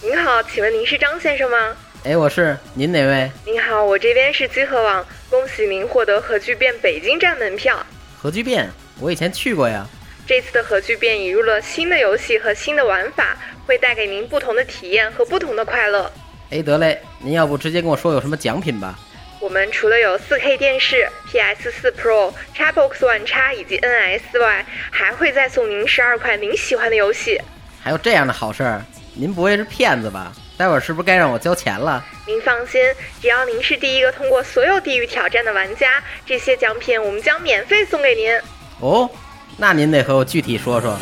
您好，请问您是张先生吗？哎，我是您哪位？您好，我这边是集合网，恭喜您获得核聚变北京站门票。核聚变，我以前去过呀。这次的核聚变引入了新的游戏和新的玩法，会带给您不同的体验和不同的快乐。哎，得嘞，您要不直接跟我说有什么奖品吧？我们除了有 4K 电视、PS 4 Pro、Xbox One X 以及 NS 外，还会再送您十二款您喜欢的游戏。还有这样的好事儿？您不会是骗子吧？待会儿是不是该让我交钱了？您放心，只要您是第一个通过所有地域挑战的玩家，这些奖品我们将免费送给您。哦，那您得和我具体说说。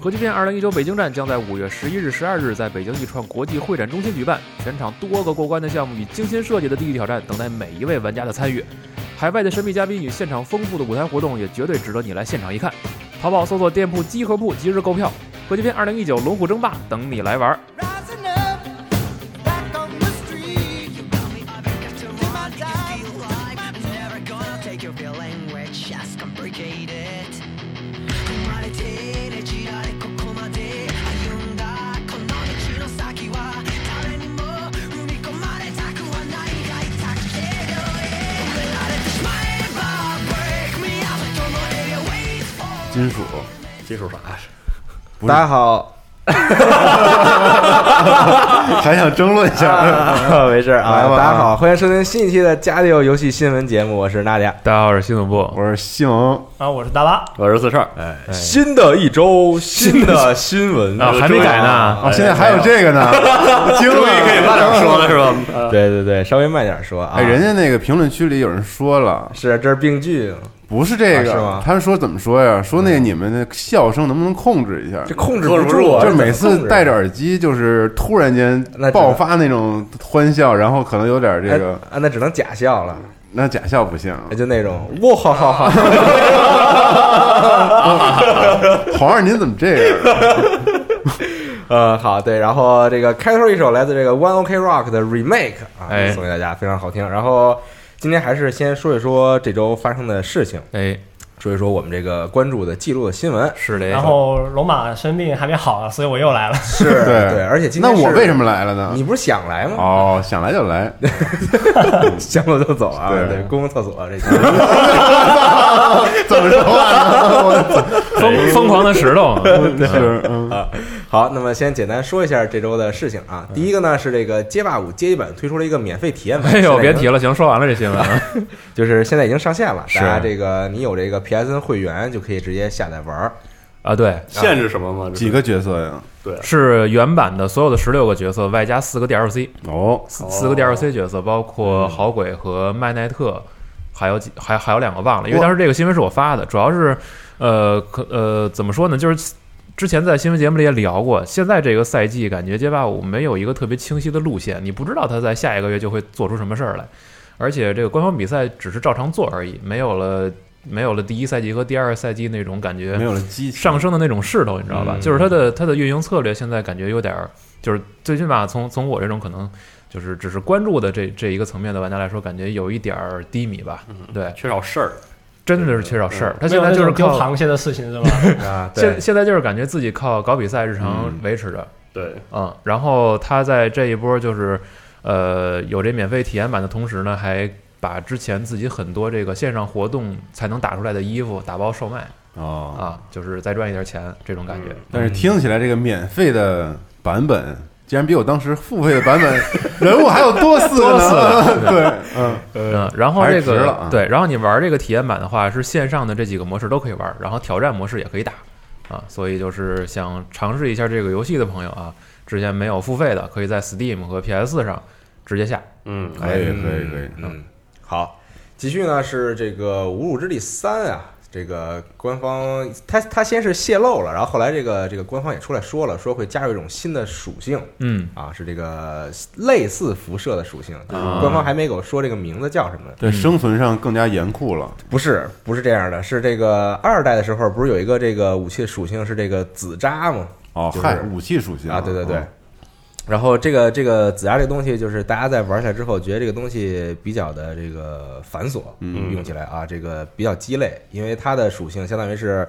核聚变二零一九北京站将在五月十一日、十二日在北京易创国际会展中心举办，全场多个过关的项目与精心设计的地狱挑战等待每一位玩家的参与。海外的神秘嘉宾与现场丰富的舞台活动也绝对值得你来现场一看。淘宝搜索店铺“集合铺”即日购票。核聚变二零一九龙虎争霸等你来玩金属，金属啥？大家好，还想争论一下？啊 没事啊，来吧大家好，欢迎收听新一期的《加里有游戏新闻节目》，我是娜姐。大家好，我是新总部。我是西蒙，啊，我是大巴，我是四少。哎，新的一周，新的新闻啊，还没改呢。啊，现在还有这个呢，惊了，可以慢点说了是吧？对对对，稍微慢点说啊。哎，人家那个评论区里有人说了，是这是病句，不是这啊是吗个，他们说怎么说呀？说那个你们的笑声能不能控制一下？这控制不住啊，就是每次戴着耳机，就是突然间爆发那种欢笑，然后可能有点这个，哎啊，那只能假笑了，那假笑不行。就那种哇哈哈哈。皇上您怎么这样？呃，好，对，然后这个开头一首来自这个 One OK Rock 的 Remake 啊，哎送给大家，非常好听。然后今天还是先说一说这周发生的事情，哎，说一说我们这个关注的记录的新闻。是的。然后龙马生病还没好啊，所以我又来了。是对对，而且今天是那我为什么来了呢？你不是想来吗？哦，想来就来，想走就走啊！对对，公共厕所这 些。怎么说话呢？疯疯狂的石头，是嗯啊，好，那么先简单说一下这周的事情啊。第一个呢是这个街霸五街机版推出了一个免费体验版，哎呦，别提了，行，说完了这新闻啊。就是现在已经上线了，是大家这个你有这个 PSN 会员就可以直接下载玩儿。啊，对，限制什么吗？几个角色呀？对是原版的所有的十六个角色，外加四个 DLC，哦，四四个 DLC 角色，包括好鬼和麦奈特，还有几还还有两个忘了，因为当时这个新闻是我发的，主要是呃可呃怎么说呢，就是。之前在新闻节目里也聊过，现在这个赛季感觉街霸五没有一个特别清晰的路线，你不知道他在下一个月就会做出什么事儿来，而且这个官方比赛只是照常做而已，没有了没有了第一赛季和第二赛季那种感觉没有了激情上升的那种势头，你知道吧？嗯就是它的它的运营策略现在感觉有点儿，就是最起码从从我这种可能就是只是关注的这这一个层面的玩家来说，感觉有一点儿低迷吧。对，缺少事儿，真的是缺少事儿。他现在就是靠螃蟹的事情是吧？啊，现对，现在就是感觉自己靠搞比赛日常嗯。维持着，对，嗯，然后他在这一波就是呃有这免费体验版的同时呢，还把之前自己很多这个线上活动才能打出来的衣服打包售卖。哦，啊，就是再赚一点钱这种感觉。但是听起来这个免费的版本，竟然比我当时付费的版本人物还要多四个呢。对，嗯，嗯，然后这个对，然后你玩这个体验版的话，是线上的这几个模式都可以玩，然后挑战模式也可以打啊，所以就是想尝试一下这个游戏的朋友啊，之前没有付费的，可以在 Steam 和 PS 上直接下。嗯，可以，可以，可以。嗯，好，继续呢是这个《侮辱之地三》啊，这个官方他他先是泄露了，然后后来这个这个官方也出来说了，说会加入一种新的属性嗯，啊，是这个类似辐射的属性，啊官方还没给我说这个名字叫什么。对生存上更加严酷了。不是，不是这样的，是这个二代的时候，不是有一个这个武器的属性是这个紫渣吗？哦，就是嗨，武器属性啊，对对对哦，然后这个这个子牙这个东西，就是大家在玩起来之后，觉得这个东西比较的这个繁琐，嗯用起来啊，这个比较鸡肋，因为它的属性相当于是。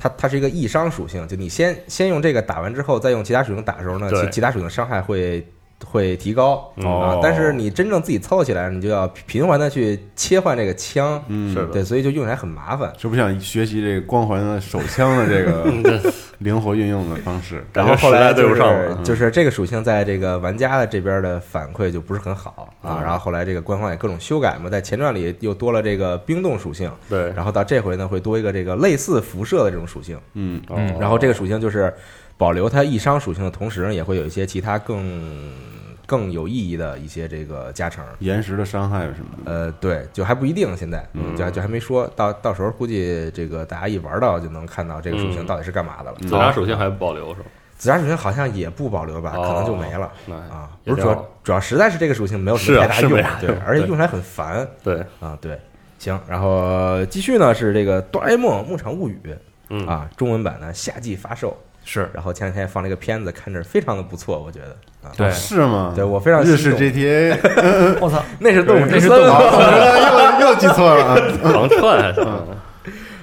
它它是一个易伤属性，就你先先用这个打完之后，再用其他属性打的时候呢，其其他属性伤害会会提高啊哦。但是你真正自己操作起来，你就要频繁的去切换这个枪，嗯，是对，所以就用起来很麻烦。是不想学习这个光环的手枪的这个 灵活运用的方式。然后后来对不上了就是这个属性在这个玩家的这边的反馈就不是很好啊。嗯然后后来这个官方也各种修改嘛，在前传里又多了这个冰冻属性，对，然后到这回呢会多一个这个类似辐射的这种属性。嗯，哦然后这个属性就是保留它易伤属性的同时呢，也会有一些其他更更有意义的一些这个加成。岩石的伤害什么的。呃，对，就还不一定，现在嗯就还就还没说到，到时候估计这个大家一玩到就能看到这个属性嗯到底是干嘛的了。子牙属性还不保留是吧？紫砂属性好像也不保留吧，哦可能就没了那啊。不是主要主要实在是这个属性没有什是啊么太大用对而且 用起来很烦对，啊。对，行，然后继续呢是这个《哆啦 A 梦牧场物语》嗯啊，中文版呢夏季发售，是然后前两天放了一个片子，看着非常的不错，我觉得啊，对是吗？对我非常日式 GTA，我操，那是动物之那是动物又又记错了啊！狂串还行。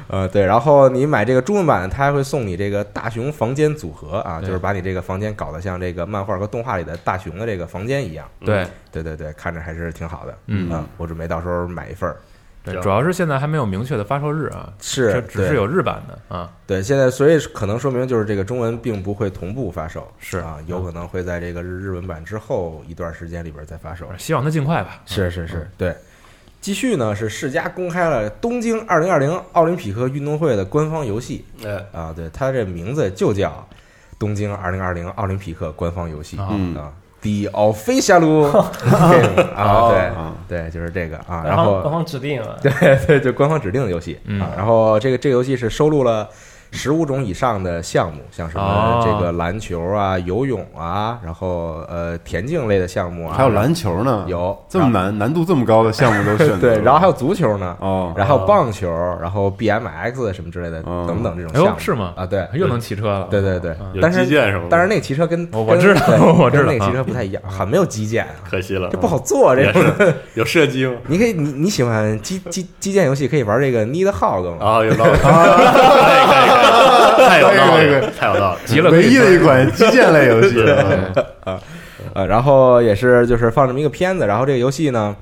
呃，对，然后你买这个中文版，它还会送你这个大熊房间组合啊，就是把你这个房间搞得像这个漫画和动画里的大熊的这个房间一样。对对对对，看着还是挺好的。嗯啊，我准备到时候买一份儿。对，主要是现在还没有明确的发售日啊，是这只是有日版的啊，对，现在所以可能说明就是这个中文并不会同步发售，是啊，有可能会在这个日日文版之后一段时间里边再发售。希望它尽快吧。是是是，对。继续呢是世嘉公开了东京二零二零奥林匹克运动会的官方游戏哎，啊，对，它这名字就叫东京二零二零奥林匹克官方游戏啊。嗯啊，The Official Game 啊，对啊对，就是这个啊，然后官方指定了，对对，就官方指定的游戏、嗯。啊。然后这个这个游戏是收录了十五种以上的项目，像什么哦。这个篮球啊、游泳啊，然后呃田径类的项目啊，还有篮球呢，有这么难、难度这么高的项目都 选了。对，然后还有足球呢。哦，然后棒球，然后 BMX 什么之类的，哦。等等这种项目。是吗？啊，对，又能骑车了。对对对。但是但是那个骑车跟跟我我知道我知道。那个骑车啊不太一样，很没有击剑啊，可惜了，这不好做这也种。是。有射击吗？你可以，你你喜欢击击击剑游戏，可以玩这个 Need Hog 吗？啊，有道理，太有道理太有道理了。急了唯一的一款击剑类游戏。啊啊，然后也是就是放这么一个片子，然后这个游戏呢，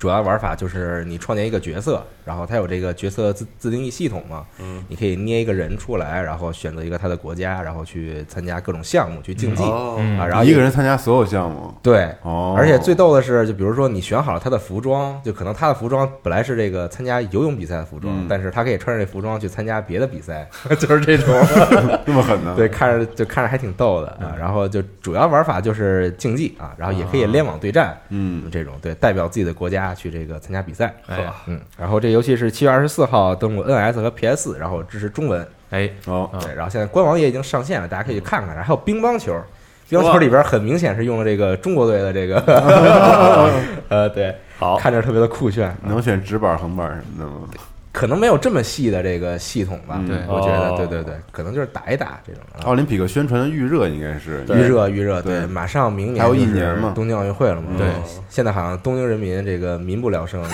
主要玩法就是你创建一个角色，然后它有这个角色自自定义系统嘛，嗯，你可以捏一个人出来，然后选择一个他的国家，然后去参加各种项目去竞技、哦。嗯啊，然后一个人参加所有项目。对。哦，而且最逗的是，就比如说你选好了他的服装，就可能他的服装本来是这个参加游泳比赛的服装，嗯。但是他可以穿着这服装去参加别的比赛，就是这种。这么狠呢？对，看着就看着还挺逗的。啊。然后就主要玩法就是竞技啊，然后也可以联网对战，嗯，这种对代表自己的国家去这个参加比赛。哎呀嗯，然后这游戏是七月二十四号登陆 NS 和 PS，然后支持中文。哎，哦，啊对，然后现在官网也已经上线了，大家可以去看看。然后还有乒乓球，乒乓球里边很明显是用了这个中国队的这个，呃，对，好，看着特别的酷炫。能选直板、横板什么的吗？可能没有这么细的这个系统吧？嗯对。我觉得，哦。对对对，可能就是打一打这种啊。奥林匹克宣传的预热应该是。预热预热，对。马上明年还有一年嘛。东京奥运会了嘛。对。现在好像东京人民这个民不聊生，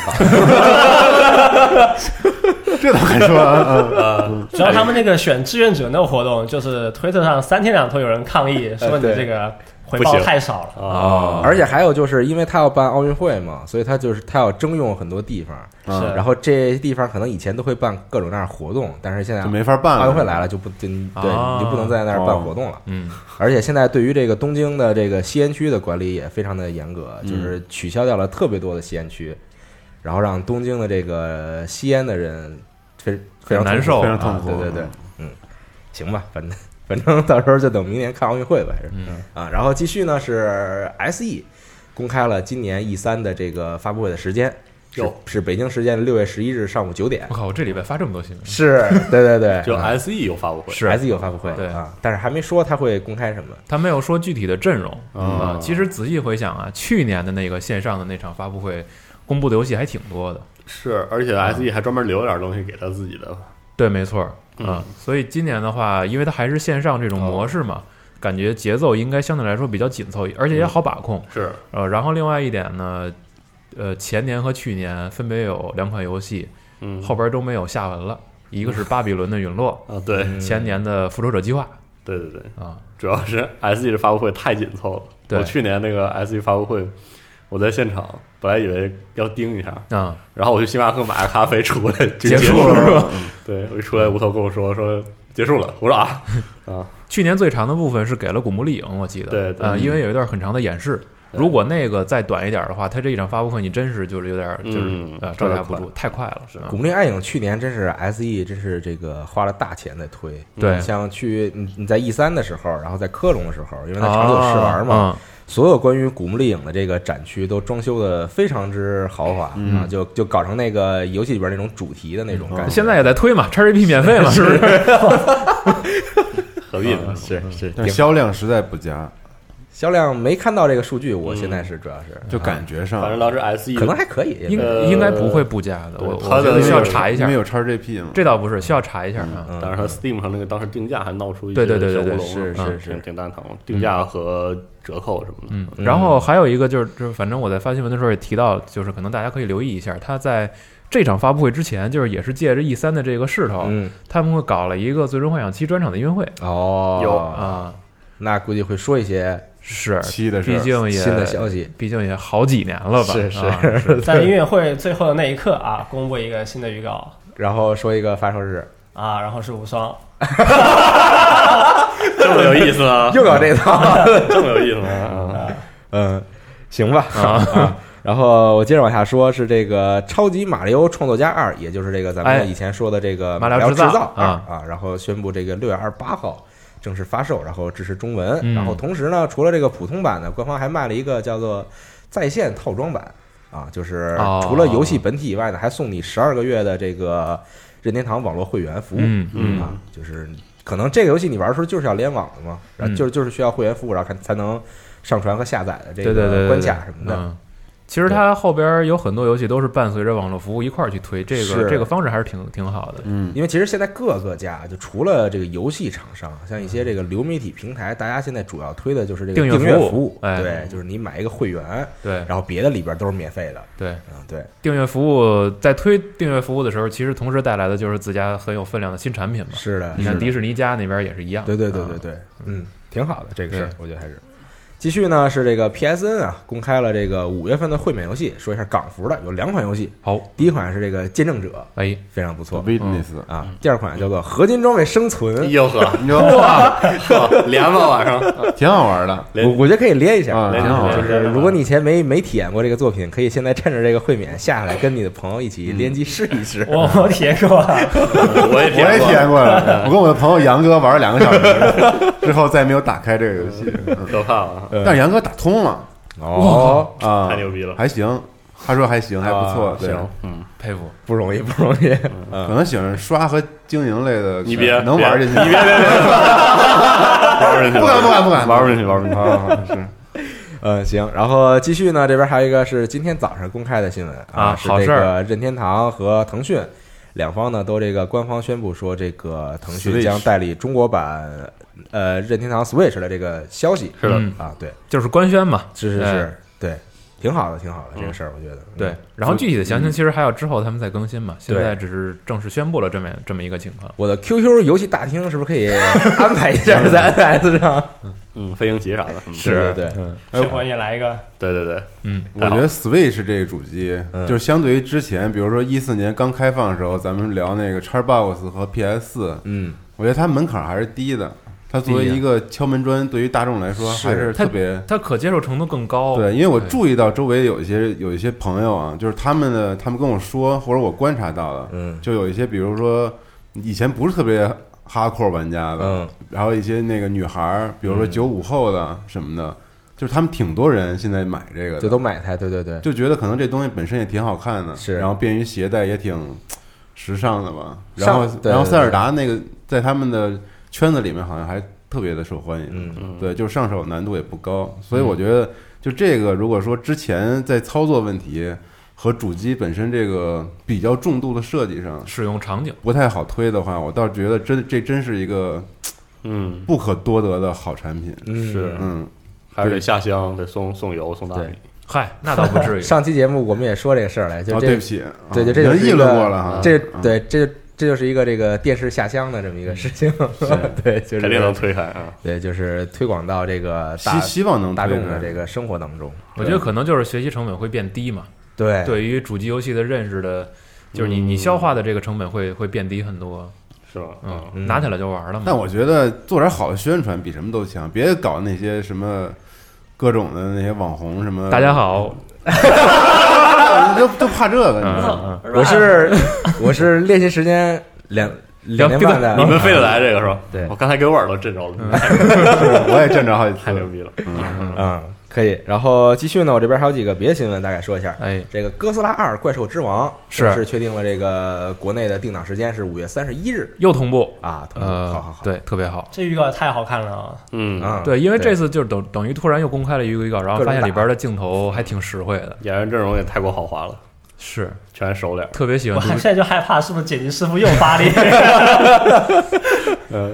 这倒还说啊，啊呃，主要他们那个选志愿者那个活动，就是推特上三天两头有人抗议，说你这个回报太少了。啊，而且还有就是因为他要办奥运会嘛，所以他就是他要征用很多地方，然后这些地方可能以前都会办各种各样的活动，但是现在就没法办了。奥运会来了就不就对啊你就不能在那儿办活动了。嗯，而且现在对于这个东京的这个吸烟区的管理也非常的严格，嗯就是取消掉了特别多的吸烟区，然后让东京的这个吸烟的人非非常难受非常痛苦。对对对，嗯，行吧，反正反正到时候就等明年看奥运会吧，还是嗯啊。然后继续呢是 SE 公开了今年 E 三的这个发布会的时间，是是北京时间六月十一日上午九点我，靠，我这礼拜发这么多新闻，是对对对，就啊 SE 有发布会，是 SE 有发布会对啊，但是还没说他会公开什么。他没有说具体的阵容哦啊。其实仔细回想啊，去年的那个线上的那场发布会，公布的游戏还挺多的。是，而且 SE 还专门留了点东西给他自己的，对，没错儿嗯啊。所以今年的话，因为它还是线上这种模式嘛，感觉节奏应该相对来说比较紧凑，而且也好把控。是呃，然后另外一点呢，呃，前年和去年分别有两款游戏嗯后边都没有下文了，一个是巴比伦的陨落，啊，对前年的复仇者计划对对对，啊，主要是 SE 的发布会太紧凑了。对我去年那个 SE 发布会，我在现场本来以为要盯一下，啊，然后我去星巴克买个咖啡出来就结束束了是吧？对，我一出来，吴头跟我说说结束了，我说啊啊，去年最长的部分是给了古墓丽影，我记得，对对呃，因为有一段很长的演示。如果那个再短一点的话，它这一场发布会你真是就是有点就是、嗯呃招架不住，太快了。是啊古墓丽影暗影去年真是 SE 真是这个花了大钱在推，对像去你你在 E 三的时候，然后在科隆的时候，因为它长久试玩嘛，啊所有关于古墓丽影的这个展区都装修的非常之豪华、嗯啊，就就搞成那个游戏里边那种主题的那种感觉。嗯现在也在推嘛，XGP 免费嘛，是不是？何必呢？嗯是是，但销量实在不佳，销量没看到这个数据，我现在是主要是。就感觉上反正当时 SE 可能还可以，应呃应该不会不加的，我我觉得需要查一下。因为。有叉 GP 嘛，这倒不是，需要查一下啊。嗯。当然，它 Steam 上那个当时定价还闹出一些对对对对对小乌龙是嗯是。是挺挺蛋疼，定价和折扣什么的。嗯，然后还有一个就是，就是反正我在发新闻的时候也提到，就是可能大家可以留意一下，他在这场发布会之前，就是也是借着 E 三的这个势头，嗯。他们会搞了一个《最终幻想七》专场的音乐会。哦。有啊，那估计会说一些是，七的事儿毕竟也新的消息。毕竟也好几年了吧？是是啊在音乐会最后的那一刻啊，公布一个新的预告然后说一个发售日，啊，然后是无双，这么有意思啊！又搞这套，这么有意思啊！嗯，行吧啊。然后我接着往下说，是这个《超级马里奥创作家二》，也就是这个咱哎们以前说的这个马里奥制造啊啊，然后宣布这个六月二十八号正式发售，然后支持中文。嗯然后同时呢，除了这个普通版呢，官方还卖了一个叫做在线套装版啊，就是哦除了游戏本体以外呢，还送你十二个月的这个任天堂网络会员服务。嗯嗯啊，就是可能这个游戏你玩的时候就是要联网的嘛，然后嗯就是就是需要会员服务，然后才才能上传和下载的这个关卡什么的。嗯其实它后边有很多游戏都是伴随着网络服务一块儿去推，这个这个方式还是挺挺好的。嗯，因为其实现在各个家就除了这个游戏厂商，像一些这个流媒体平台，大家现在主要推的就是这个订阅服务服务。哎对，就是你买一个会员，对然后别的里边都是免费的。对，嗯，对，订阅服务在推订阅服务的时候，其实同时带来的就是自家很有分量的新产品嘛。是的。你看迪士尼家那边也是一样。对对对啊对对，嗯，挺好的这个事儿，我觉得还是。继续呢是这个 PSN 啊，公开了这个五月份的会免游戏，说一下港服的有两款游戏，好，第一款是这个见证者，哎，非常不错。Witness，啊，第二款叫做合金装备生存，哟呵，你说哇，连吧晚上，挺好玩的，我我觉得可以连一下，啊，挺好玩。就是如果你以前没没体验过这个作品，可以现在趁着这个会免下来，跟你的朋友一起联机试一试。我我体验过。啊，我也我也体验过，了，我跟我的朋友杨哥玩了两个小时，之后再没有打开这个游戏。嗯可怕了，但是杨哥打通了哦，啊，太牛逼了还行，他说还行，还不错啊，对。行，嗯，佩服。不容易，不容易。可嗯，能喜欢刷和经营类的，你别能玩进去，你别别别，玩不进去，不敢不敢不敢玩不进去，玩不进去。啊，是 嗯，行，然后继续呢，这边还有一个是今天早上公开的新闻啊好事儿个任天堂和腾讯两方呢都这个官方宣布说，这个腾讯将代理中国版呃任天堂 Switch 的这个消息。是的。嗯啊，对，就是官宣嘛。哎是是是，对，挺好的，挺好的这个事儿，我觉得。对，然后具体的详情其实还要之后他们再更新嘛，现在只是正式宣布了这么这么一个情况。我的 QQ 游戏大厅是不是可以安排一下在 NS 上？嗯，飞行棋啥的，是对对对，嗯哎这回也来一个，对对对，嗯，我觉得 Switch 这个主机，就是相对于之前，比如说一四年刚开放的时候，咱们聊那个 Xbox 和 PS 四，嗯，我觉得它门槛还是低的。它作为一个敲门砖，对于大众来说还是特别它可接受程度更高。对。因为我注意到周围有一些有一些朋友啊，就是他们的他们跟我说，或者我观察到的，嗯。就有一些比如说以前不是特别哈扣玩家的，嗯，然后一些那个女孩儿，比如说嗯。九五后的什么的，就是他们挺多人现在买这个的，就都买它，对对对，就觉得可能这东西本身也挺好看的，是。然后便于携带，也挺时尚的吧。然后，然后塞尔达那个在他们的圈子里面好像还特别的受欢迎，对，就上手难度也不高，所以我觉得就这个，如果说之前在操作问题和主机本身这个比较重度的设计上使用场景。不太好推的话，我倒觉得真这真是一个嗯，不可多得的好产品。嗯是嗯，还是得下乡，得送送油送大米。嗨，那倒不至于。上期节目我们也说这个事儿来，就哦，对不起，对，就这就是一个论过了哈。这嗯对这这就是一个这个电视下乡的这么一个事情，对，就是肯定能推开啊！对，就是推广到这个大希希望能大众的这个生活当中。我觉得可能就是学习成本会变低嘛，对对于主机游戏的认识的，就是你你消化的这个成本会会变低很多。是吧？嗯，嗯拿起来就玩了嘛。但我觉得做点好的宣传比什么都强，别搞那些什么各种的那些网红什么。大家，好，就就怕这个，你嗯知道吗？嗯我是 我是练习时间两两年半的，你们非得来这个是吧？对我刚才给我耳朵震着了，我也震着好几次，太牛逼了！嗯，可以。然后继续呢，我这边还有几个别的新闻，大概说一下。哎，这个《哥斯拉二：怪兽之王》是是确定了这个国内的定档时间是五月三十一日又同步，啊。同步呃，好好好，对，特别好。这预告也太好看了啊！嗯，啊，对，因为这次就是等等于突然又公开了一个预告，然后发现里边的镜头还挺实惠的，演员阵容也太过豪华了，是全熟脸。特别喜欢，我现在就害怕是不是剪辑师傅又发力，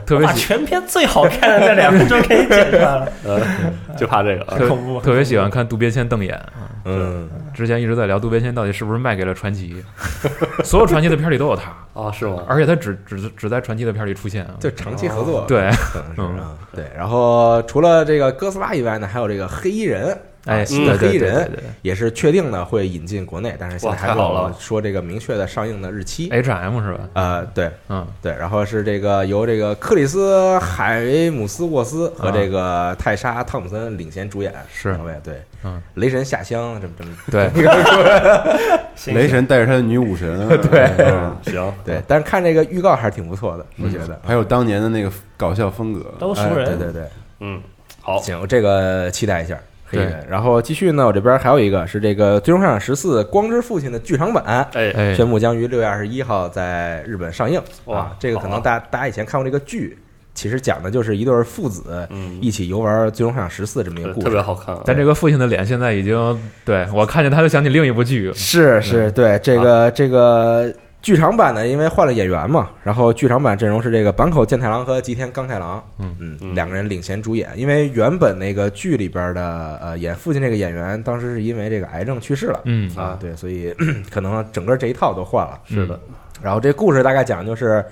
特别喜把全片最好看的那两分钟给你剪出来了，呃，就怕这个恐怖特别喜欢看渡边谦瞪眼。嗯，之前一直在聊渡边谦到底是不是卖给了传奇，所有传奇的片里都有他，啊，是吗？而且他只只只在传奇的片里出现啊。就长期合作，对，可能是嗯啊。对，然后除了这个哥斯拉以外呢，还有这个黑衣人。哎，啊新的对黑衣人也是确定的会引进国内，但是现在还没有说这个明确的上映的日期。，H M 是吧？呃，对嗯，对，然后是这个由这个克里斯海维姆斯沃斯和这个泰莎汤姆森领衔主演，是。两位对，嗯，雷神下乡这么这么。对，雷神带着他的女武神，对。嗯。行，对，但是看这个预告还是挺不错的，我觉得。还有当年的那个搞笑风格，哎都熟人。对对对，嗯，好，行，这个期待一下。黑对人，然后继续呢，我这边还有一个是这个《最终幻想十四：光之父亲》的剧场版，哎，哎，宣布将于六月二十一号在日本上映。哇啊，这个可能大家大家以前看过这个剧，其实讲的就是一对父子嗯，一起游玩《最终幻想十四》这么一个故事。特别好看啊。但这个父亲的脸现在已经，对我看见他就想起另一部剧，是是，对这个这个剧场版呢，因为换了演员嘛，然后剧场版阵容是这个坂口健太郎和吉田刚太郎，嗯嗯，嗯两个人领衔主演。因为原本那个剧里边的呃演父亲这个演员，当时是因为这个癌症去世了。嗯啊，对，所以 可能整个这一套都换了。是的，然后这故事大概讲就是，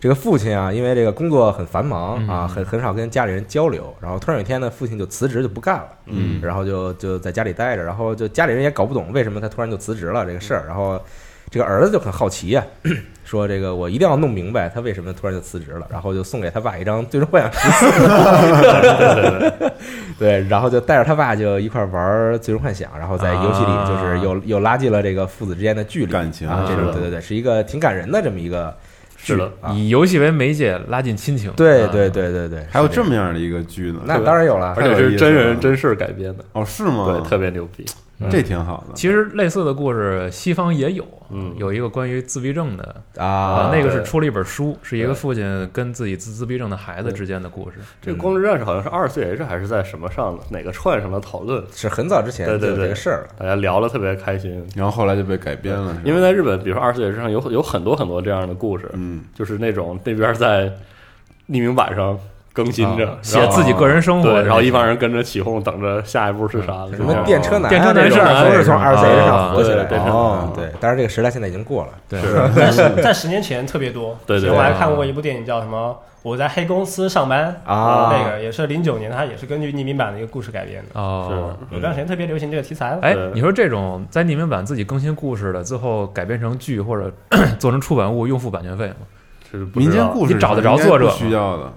这个父亲啊，因为这个工作很繁忙啊，嗯很很少跟家里人交流。然后突然有一天呢，父亲就辞职就不干了，嗯然后就就在家里待着，然后就家里人也搞不懂为什么他突然就辞职了这个事儿。然后这个儿子就很好奇呀、说这个我一定要弄明白他为什么突然就辞职了，然后就送给他爸一张《最终幻想十四》，对，然后就带着他爸就一块儿玩《最终幻想》，然后在游戏里就是又又拉近了这个父子之间的距离感情啊，这种对对对，是一个挺感人的这么一个剧是的啊，以游戏为媒介拉近亲情，啊对对对对对，还有这么样的一个剧呢？那当然有了而，且是真人真事改编的，哦，是吗？对，特别牛逼。这挺好的。其实类似的故事西方也有，嗯有一个关于自闭症的啊，那个是出了一本书，是一个父亲跟自己自自闭症的孩子之间的故事。这个《光之战士》好像是二 4H 还是在什么上的哪个串上的讨论，是很早之前对对对这个事儿了，大家聊了特别开心。然后后来就被改编了，因为在日本，比如说二 4H 上有有很多很多这样的故事，嗯，就是那种那边在匿名版上更新着，啊写自己个人生活对，然后一帮人人跟着起哄，等着下一步是啥的。什么电车男啊电车男是都是从二 C 啊上火起来的。哦，对，但是这个时代现在已经过了，对 但是在十年前特别多。对对对我还看过一部电影叫什么《我在黑公司上班》啊那个也是零九年，它也是根据匿名版的一个故事改编的。哦。有段时间特别流行这个题材。哎，你说这种在匿名版自己更新故事的，最后改编成剧或者 做成出版物，用付版权费吗？是民间故事你找得着作者需要的，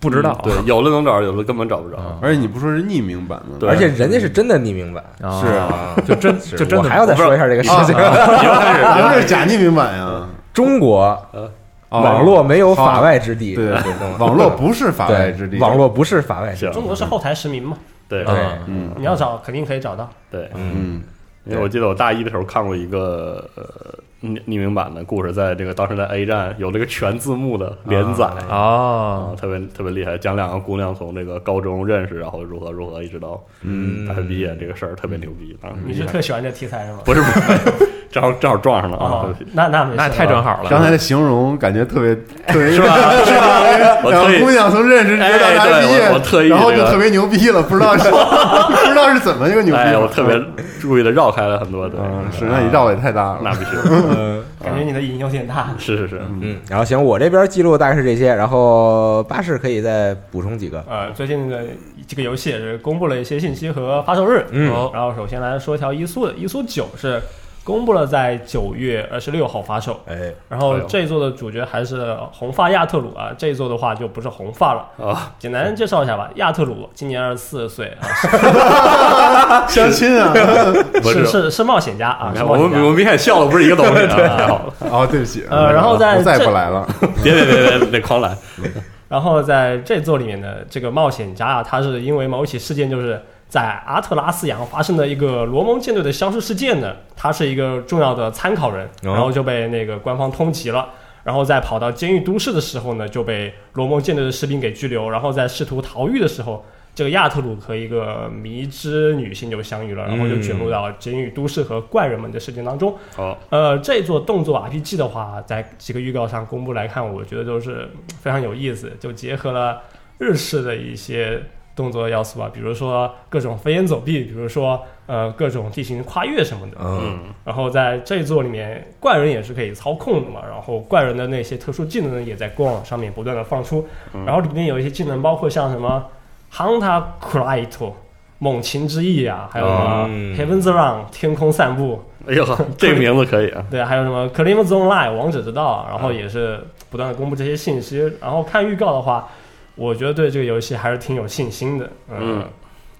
不知道，对，有的能找着，有的根本找不着。啊而且你不说是匿名版吗？对而且人家是真的匿名版，啊是啊，就真就真的我还要再说一下这个事情。咱们这是假匿名版呀，中国哦网络没有法外之地，对对对网络不是法外之地，网络不是法外之地。中国是后台实名嘛，对嗯你要找肯定可以找到。对，嗯，嗯因为我记得我大一的时候看过一个呃匿匿名版的故事，在这个当时在 A 站有这个全字幕的连载啊，哦，特别特别厉害，讲两个姑娘从这个高中认识，然后如何如何，一直到嗯大学毕业这个事儿特别牛逼。当时你是特喜欢这题材是吗？不是不是，正好正好撞上了啊！哦对不起，那那那太正好了。刚才的形容感觉特别特别是吧 是吧两个姑娘从认识直到大学毕业我我特意业，然后就特别牛逼了，不知道是 不知道是怎么一个牛逼。我特别注意的绕开了很多，的，嗯，是那你绕的也太大了。那必须，嗯 感觉你的瘾有点大。是是是，嗯，然后行，我这边记录大概是这些，然后巴士可以再补充几个。呃，最近的这个游戏也是公布了一些信息和发售日。嗯哦然后首先来说一条伊苏的，伊苏九是公布了在九月二十六号发售。哎，然后这一座的主角还是红发亚特鲁啊，这一座的话就不是红发了。啊，简单介绍一下吧，亚特鲁今年二十四岁啊，相亲啊！不是是是冒险家啊，我。们我们明显笑的不是一个东西啊，太好了，哦，对不起，呃然后在再不来了。别别别别别狂来，然后在这座里面的这个冒险家啊，他是因为某一起事件，就是在阿特拉斯洋发生的一个罗蒙舰队的消失事件呢，他是一个重要的参考人，哦然后就被那个官方通缉了。然后在跑到监狱都市的时候呢，就被罗蒙舰队的士兵给拘留。然后在试图逃狱的时候，这个亚特鲁和一个迷之女性就相遇了，然后就卷入到监狱都市和怪人们的事件当中。好，呃，这座动作 RPG 的话，在几个预告上公布来看，我觉得都是非常有意思，就结合了日式的一些动作要素吧，比如说各种飞檐走壁，比如说呃各种地形跨越什么的。嗯，嗯，然后在这一座里面，怪人也是可以操控的嘛，然后怪人的那些特殊技能也在官网上面不断的放出，然后里面有一些技能，包括像什么 Hunter Cry 猛禽之翼啊，还有什么嗯 Heaven's Run 天空散步，哎呦，这个名字可以啊，对，还有什么 Climb Zone Line 王者之道，然后也是不断的公布这些信息。然后看预告的话，我觉得对这个游戏还是挺有信心的。嗯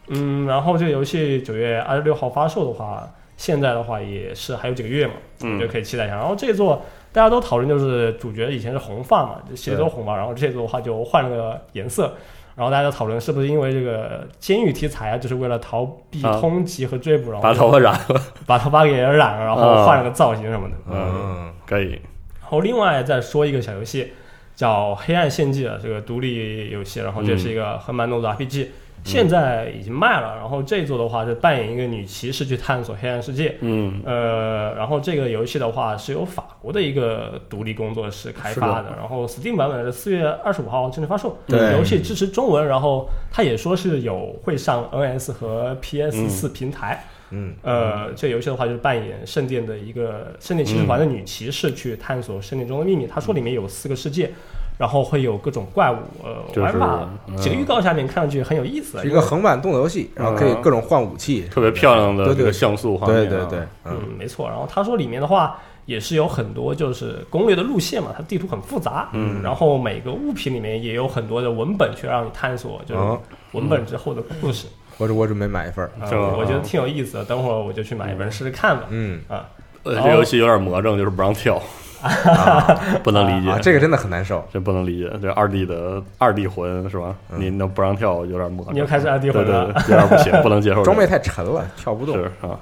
嗯，然后这个游戏九月二十六号发售的话，现在的话也是还有几个月嘛，我觉得嗯，可以期待一下。然后这座大家都讨论就是主角以前是红发嘛，就系列都红发，然后这座的话就换了个颜色。然后大家都讨论是不是因为这个监狱题材啊，就是为了逃避啊通缉和追捕，然后把头发染了，把头发给染了，然后换了个造型什么的。嗯，可以，然后另外再说一个小游戏，叫《黑暗献祭》啊，这个独立游戏，然后这是一个横版动作 RPG，、现在已经卖了。然后这一座的话是扮演一个女骑士去探索黑暗世界。嗯，呃，然后这个游戏的话是由法国的一个独立工作室开发的，然后 Steam 版本是四月二十五号正式发售。对游戏支持中文，然后它也说是有会上 NS 和 PS 四平台。嗯，呃，这游戏的话就是扮演圣殿的一个圣殿骑士团的女骑士去探索圣殿中的秘密。他说里面有四个世界，然后会有各种怪物。呃，就是玩法嗯。几个预告下面看上去很有意思，是一个横版动作游戏，然后可以各种换武器，特别漂亮的这个像素画面啊，对对对，嗯。嗯，，没错。然后他说里面的话也是有很多就是攻略的路线嘛，它地图很复杂，嗯。然后每个物品里面也有很多的文本去让你探索，就是哦文本之后的故事。我我准备买一份我觉得挺有意思的，等会儿我就去买一本试试看吧。嗯，啊，呃，这游戏有点魔怔，就是不让跳，不能理解啊，，这个真的很难受，这不能理解，这二 D 的二 D 魂是吧？嗯你那不让跳，有点魔怔。你又开始二对魂了，有点不行，不能接受。装备太沉了，跳不动。是啊，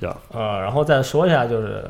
行，呃，然后再说一下，就是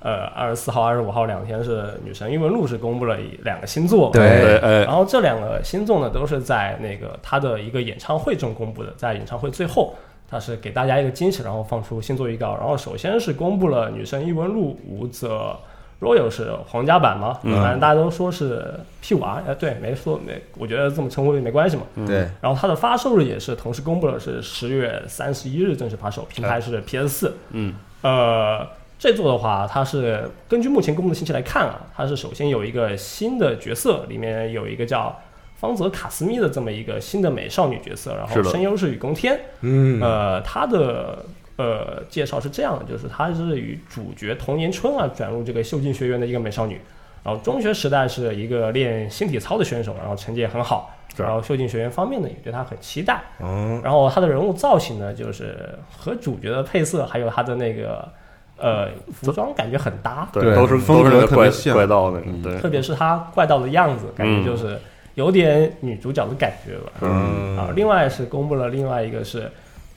呃，二十四号、二十五号两天是《女神异闻录》是公布了一两个新作，对然，后这两个新作呢，都是在那个他的一个演唱会中公布的，在演唱会最后，他是给大家一个惊喜，然后放出新作预告。然后首先是公布了《女神异闻录五 The Royal》是皇家版嘛，嗯。反正大家都说是 P 五 R，呃，对，没说没，我觉得这么称呼也没关系嘛。对，然后它的发售日也是同时公布了，是十月三十一日正式发售，平台是 PS 四。嗯，呃，这座的话，它是根据目前公布的信息来看啊，它是首先有一个新的角色，里面有一个叫方泽卡斯米的这么一个新的美少女角色，然后声优是雨宫天。嗯，呃，她的呃介绍是这样的，就是她是与主角童年春啊转入这个秀静学院的一个美少女，然后中学时代是一个练新体操的选手，然后成绩也很好。然后秀静学院方面呢也对她很期待，嗯，然后她的人物造型呢，就是和主角的配色还有她的那个呃服装感觉很搭，对都是风格特别像。怪盗那个，嗯。对，特别是她怪盗的样子，感觉就是有点女主角的感觉吧。嗯。啊，另外是公布了另外一个是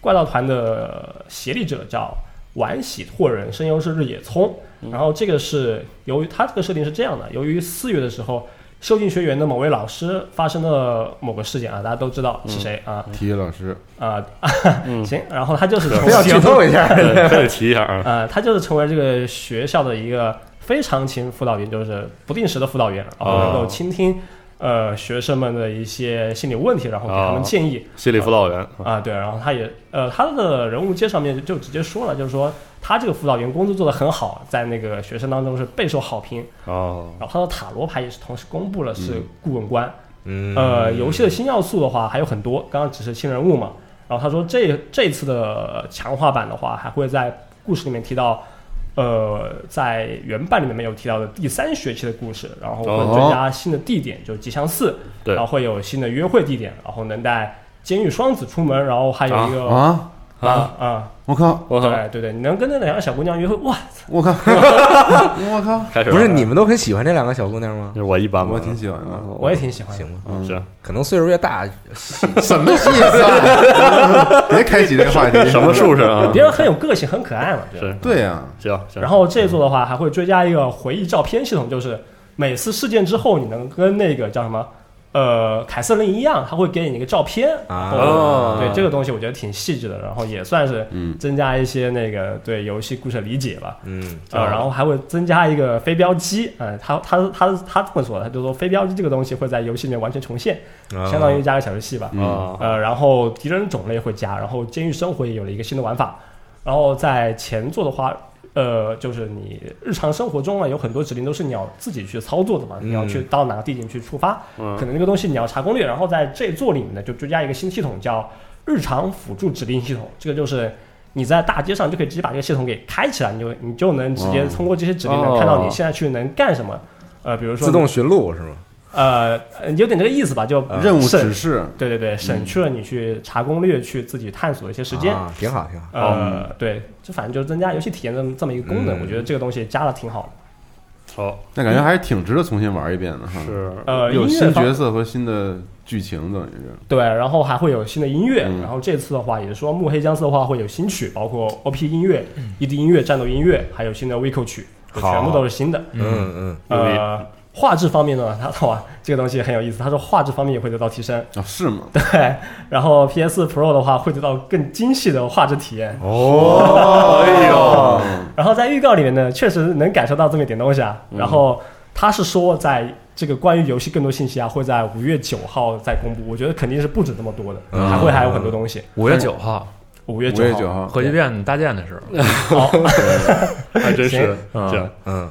怪盗团的协力者叫丸喜拓人，声优是日野聪。然后这个是由于他这个设定是这样的，由于四月的时候，修进学员的某位老师发生了某个事件啊，大家都知道是谁啊。体育老师，啊、行，然后他就是成非要剧透一下，对，非得提一下啊。呃，他就是成为这个学校的一个非常勤辅导员，就是不定时的辅导员，然后能够倾听呃学生们的一些心理问题，然后给他们哦建议。心理辅导员，啊，对，然后他也呃，他的人物介绍面就直接说了，就是说他这个辅导员工作做得很好，在那个学生当中是备受好评。哦，然后他的塔罗牌也是同时公布了是顾问官。嗯呃，游戏的新要素的话还有很多，刚刚只是新人物嘛。然后他说这这次的强化版的话，还会在故事里面提到，呃，在原版里面没有提到的第三学期的故事，然后会增加新的地点，就是吉祥寺，对。然后会有新的约会地点，然后能带监狱双子出门，然后还有一个啊，啊啊，我靠，我靠，对对对，你能跟那两个小姑娘约会，哇，我靠，我靠，开始不是你们都很喜欢这两个小姑娘吗？我一般吧，我挺喜欢的。嗯我也挺喜欢。行吧，嗯是。可能岁数越大，什么意思啊？别开启这个话题，什么术士啊？别人很有个性，很可爱嘛，对对呀，行行，然后这一座的话还会追加一个回忆照片系统，就是每次事件之后，你能跟那个叫什么，呃，凯瑟琳一样，他会给你一个照片啊哦对这个东西我觉得挺细致的，然后也算是嗯增加一些那个对游戏故事的理解吧。嗯，呃，然后还会增加一个飞镖机，呃，他他他他这么说的，他就说飞镖机这个东西会在游戏里面完全重现，啊相当于加个小游戏吧。嗯啊，呃，然后敌人种类会加，然后监狱生活也有了一个新的玩法。然后在前作的话，呃，就是你日常生活中啊，有很多指令都是你要自己去操作的嘛，嗯你要去到哪个地点去触发，嗯可能那个东西你要查攻略。然后在这座里面呢，就追加一个新系统叫日常辅助指令系统，这个就是。你在大街上就可以直接把这个系统给开起来，你就你就能直接哦通过这些指令能看到你现在去能干什么。呃，比如说自动寻路是吗？呃，呃有点这个意思吧，就任务指示，对对对，省去了你去查攻略、去自己探索一些时间。啊，挺好挺好。呃，对，就反正就是增加游戏体验这么这么一个功能，嗯我觉得这个东西加的挺好的。好那感觉还是挺值得重新玩一遍的哈。是呃，有新角色和新的剧情，等于是。对，然后还会有新的音乐，嗯然后这次的话也是说幕黑僵尸的话会有新曲，包括 OP 音乐、ED 音乐、战斗音乐，还有新的 Vico 曲，全部都是新的。嗯嗯，呃，画质方面呢，它哇，这个东西很有意思，他说画质方面也会得到提升。哦，是吗？对，然后 PS Pro 的话会得到更精细的画质体验。哦，哎呦，然后在预告里面呢，确实能感受到这么一点东西啊。然后他是说，在这个关于游戏更多信息啊，会在五月九号再公布。我觉得肯定是不止这么多的，嗯。还会还有很多东西。五月九号。五月九九号，号，核聚变搭建的时候，好，还真是。嗯。这样，嗯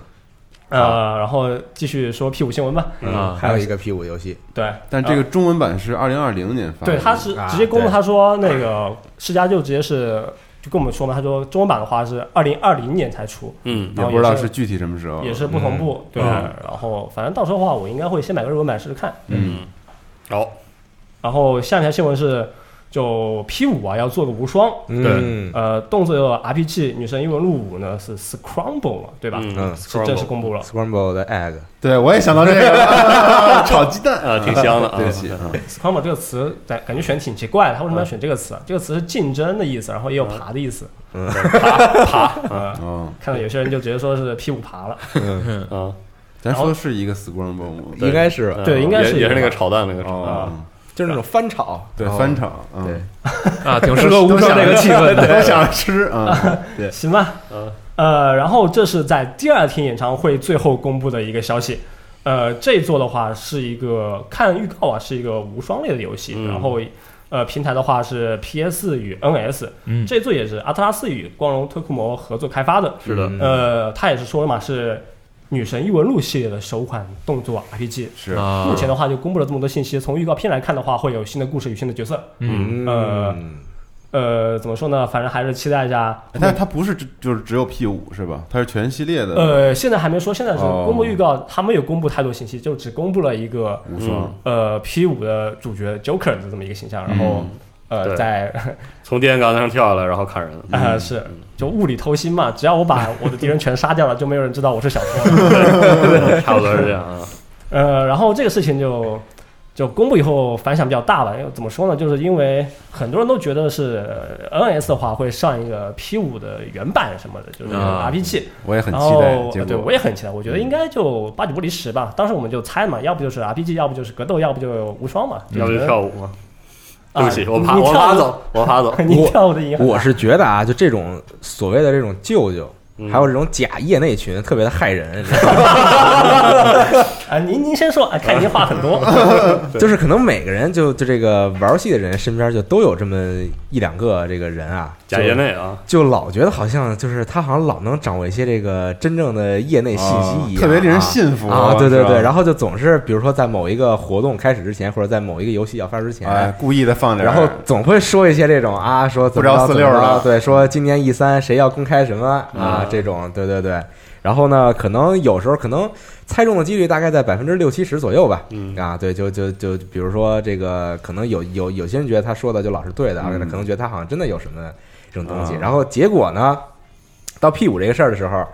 呃，然后继续说 P 五新闻吧。啊还有一个 P 五游戏，对，但这个中文版是二零二零年发的。对，他是啊直接公布，他说那个世嘉就直接是就跟我们说嘛，他说中文版的话是二零二零年才出，嗯也不知道是是具体什么时候。也是不同步。对，嗯。然后反正到时候的话，我应该会先买个日文版试试看。嗯，好，然后下一条新闻是，就 P 五啊要做个无双，嗯。呃，动作 RPG 女神英文录五呢是 Scramble 嘛，对吧？嗯。嗯是正式公布了。，Scramble 的 egg，对我也想到这个。炒鸡蛋。啊，挺香的啊，对不起。啊，Scramble 这个词感感觉选挺奇怪的，他为什么要选这个词啊？这个词是竞争的意思，然后也有爬的意思。爬呃，哦，看到有些人就直接说是 P 五爬了。嗯，啊，咱说是一个 Scramble 吗？应该是。对应该是也也是那个炒蛋那个炒，哦，就是那种翻炒，对，翻炒，嗯。对，啊，挺适合无双这个气氛的。都想吃啊。对，行吧，嗯。呃，然后这是在第二天演唱会最后公布的一个消息。呃，这一座的话是一个看预告啊，是一个无双类的游戏，嗯。然后呃平台的话是 PS 与 NS，嗯。这座也是阿特拉斯与光荣特库摩合作开发的。是的，嗯呃，他也是说了嘛，是女神异闻录系列的首款动作 RPG。是啊目前的话就公布了这么多信息，从预告片来看的话，会有新的故事与新的角色。嗯，呃呃，怎么说呢？反正还是期待一下。但它不是只就是只有 P 五是吧？它是全系列的呃，现在还没说，现在是哦公布预告，他没有公布太多信息，就只公布了一个。呃 P 五的主角 Joker 的这么一个形象，然后、呃在从电线杆子上跳下来，然后砍人，啊、是就物理偷心嘛，只要我把 我的敌人全杀掉了，就没有人知道我是小偷。差不多是这样啊。呃，然后这个事情就就公布以后反响比较大吧。因为怎么说呢？就是因为很多人都觉得是呃 NS 的话会上一个 P 五的原版什么的，就是啊 RPG。我也很期待对我也很期待。我觉得应该就八九不离十吧。当时我们就猜嘛，要不就是 RPG，要不就是格斗，要不就无双嘛。要不就跳舞嘛。啊对不起，我爬我爬走，我爬走。你跳的我是觉得啊，就这种所谓的这种舅舅，嗯还有这种假业内群，特别的害人。啊，您您先说，啊，看您话很多。就是可能每个人就就这个玩游戏的人身边就都有这么一两个这个人啊，假业内啊，就老觉得好像就是他好像老能掌握一些这个真正的业内信息一样、哦特别令人信服啊！对对对，然后就总是比如说在某一个活动开始之前，或者在某一个游戏要发售之前，哎，故意的放点儿，然后总会说一些这种啊，说怎么不着着怎么四六的着对，说今年 E 三谁要公开什么啊啊，这种，对对对。然后呢，可能有时候可能猜中的几率大概在百分之六七十左右吧。嗯啊，对，就就就比如说这个，可能有有有些人觉得他说的就老是对的，啊，嗯可能觉得他好像真的有什么这种东西。啊然后结果呢，到 P 五这个事儿的时候，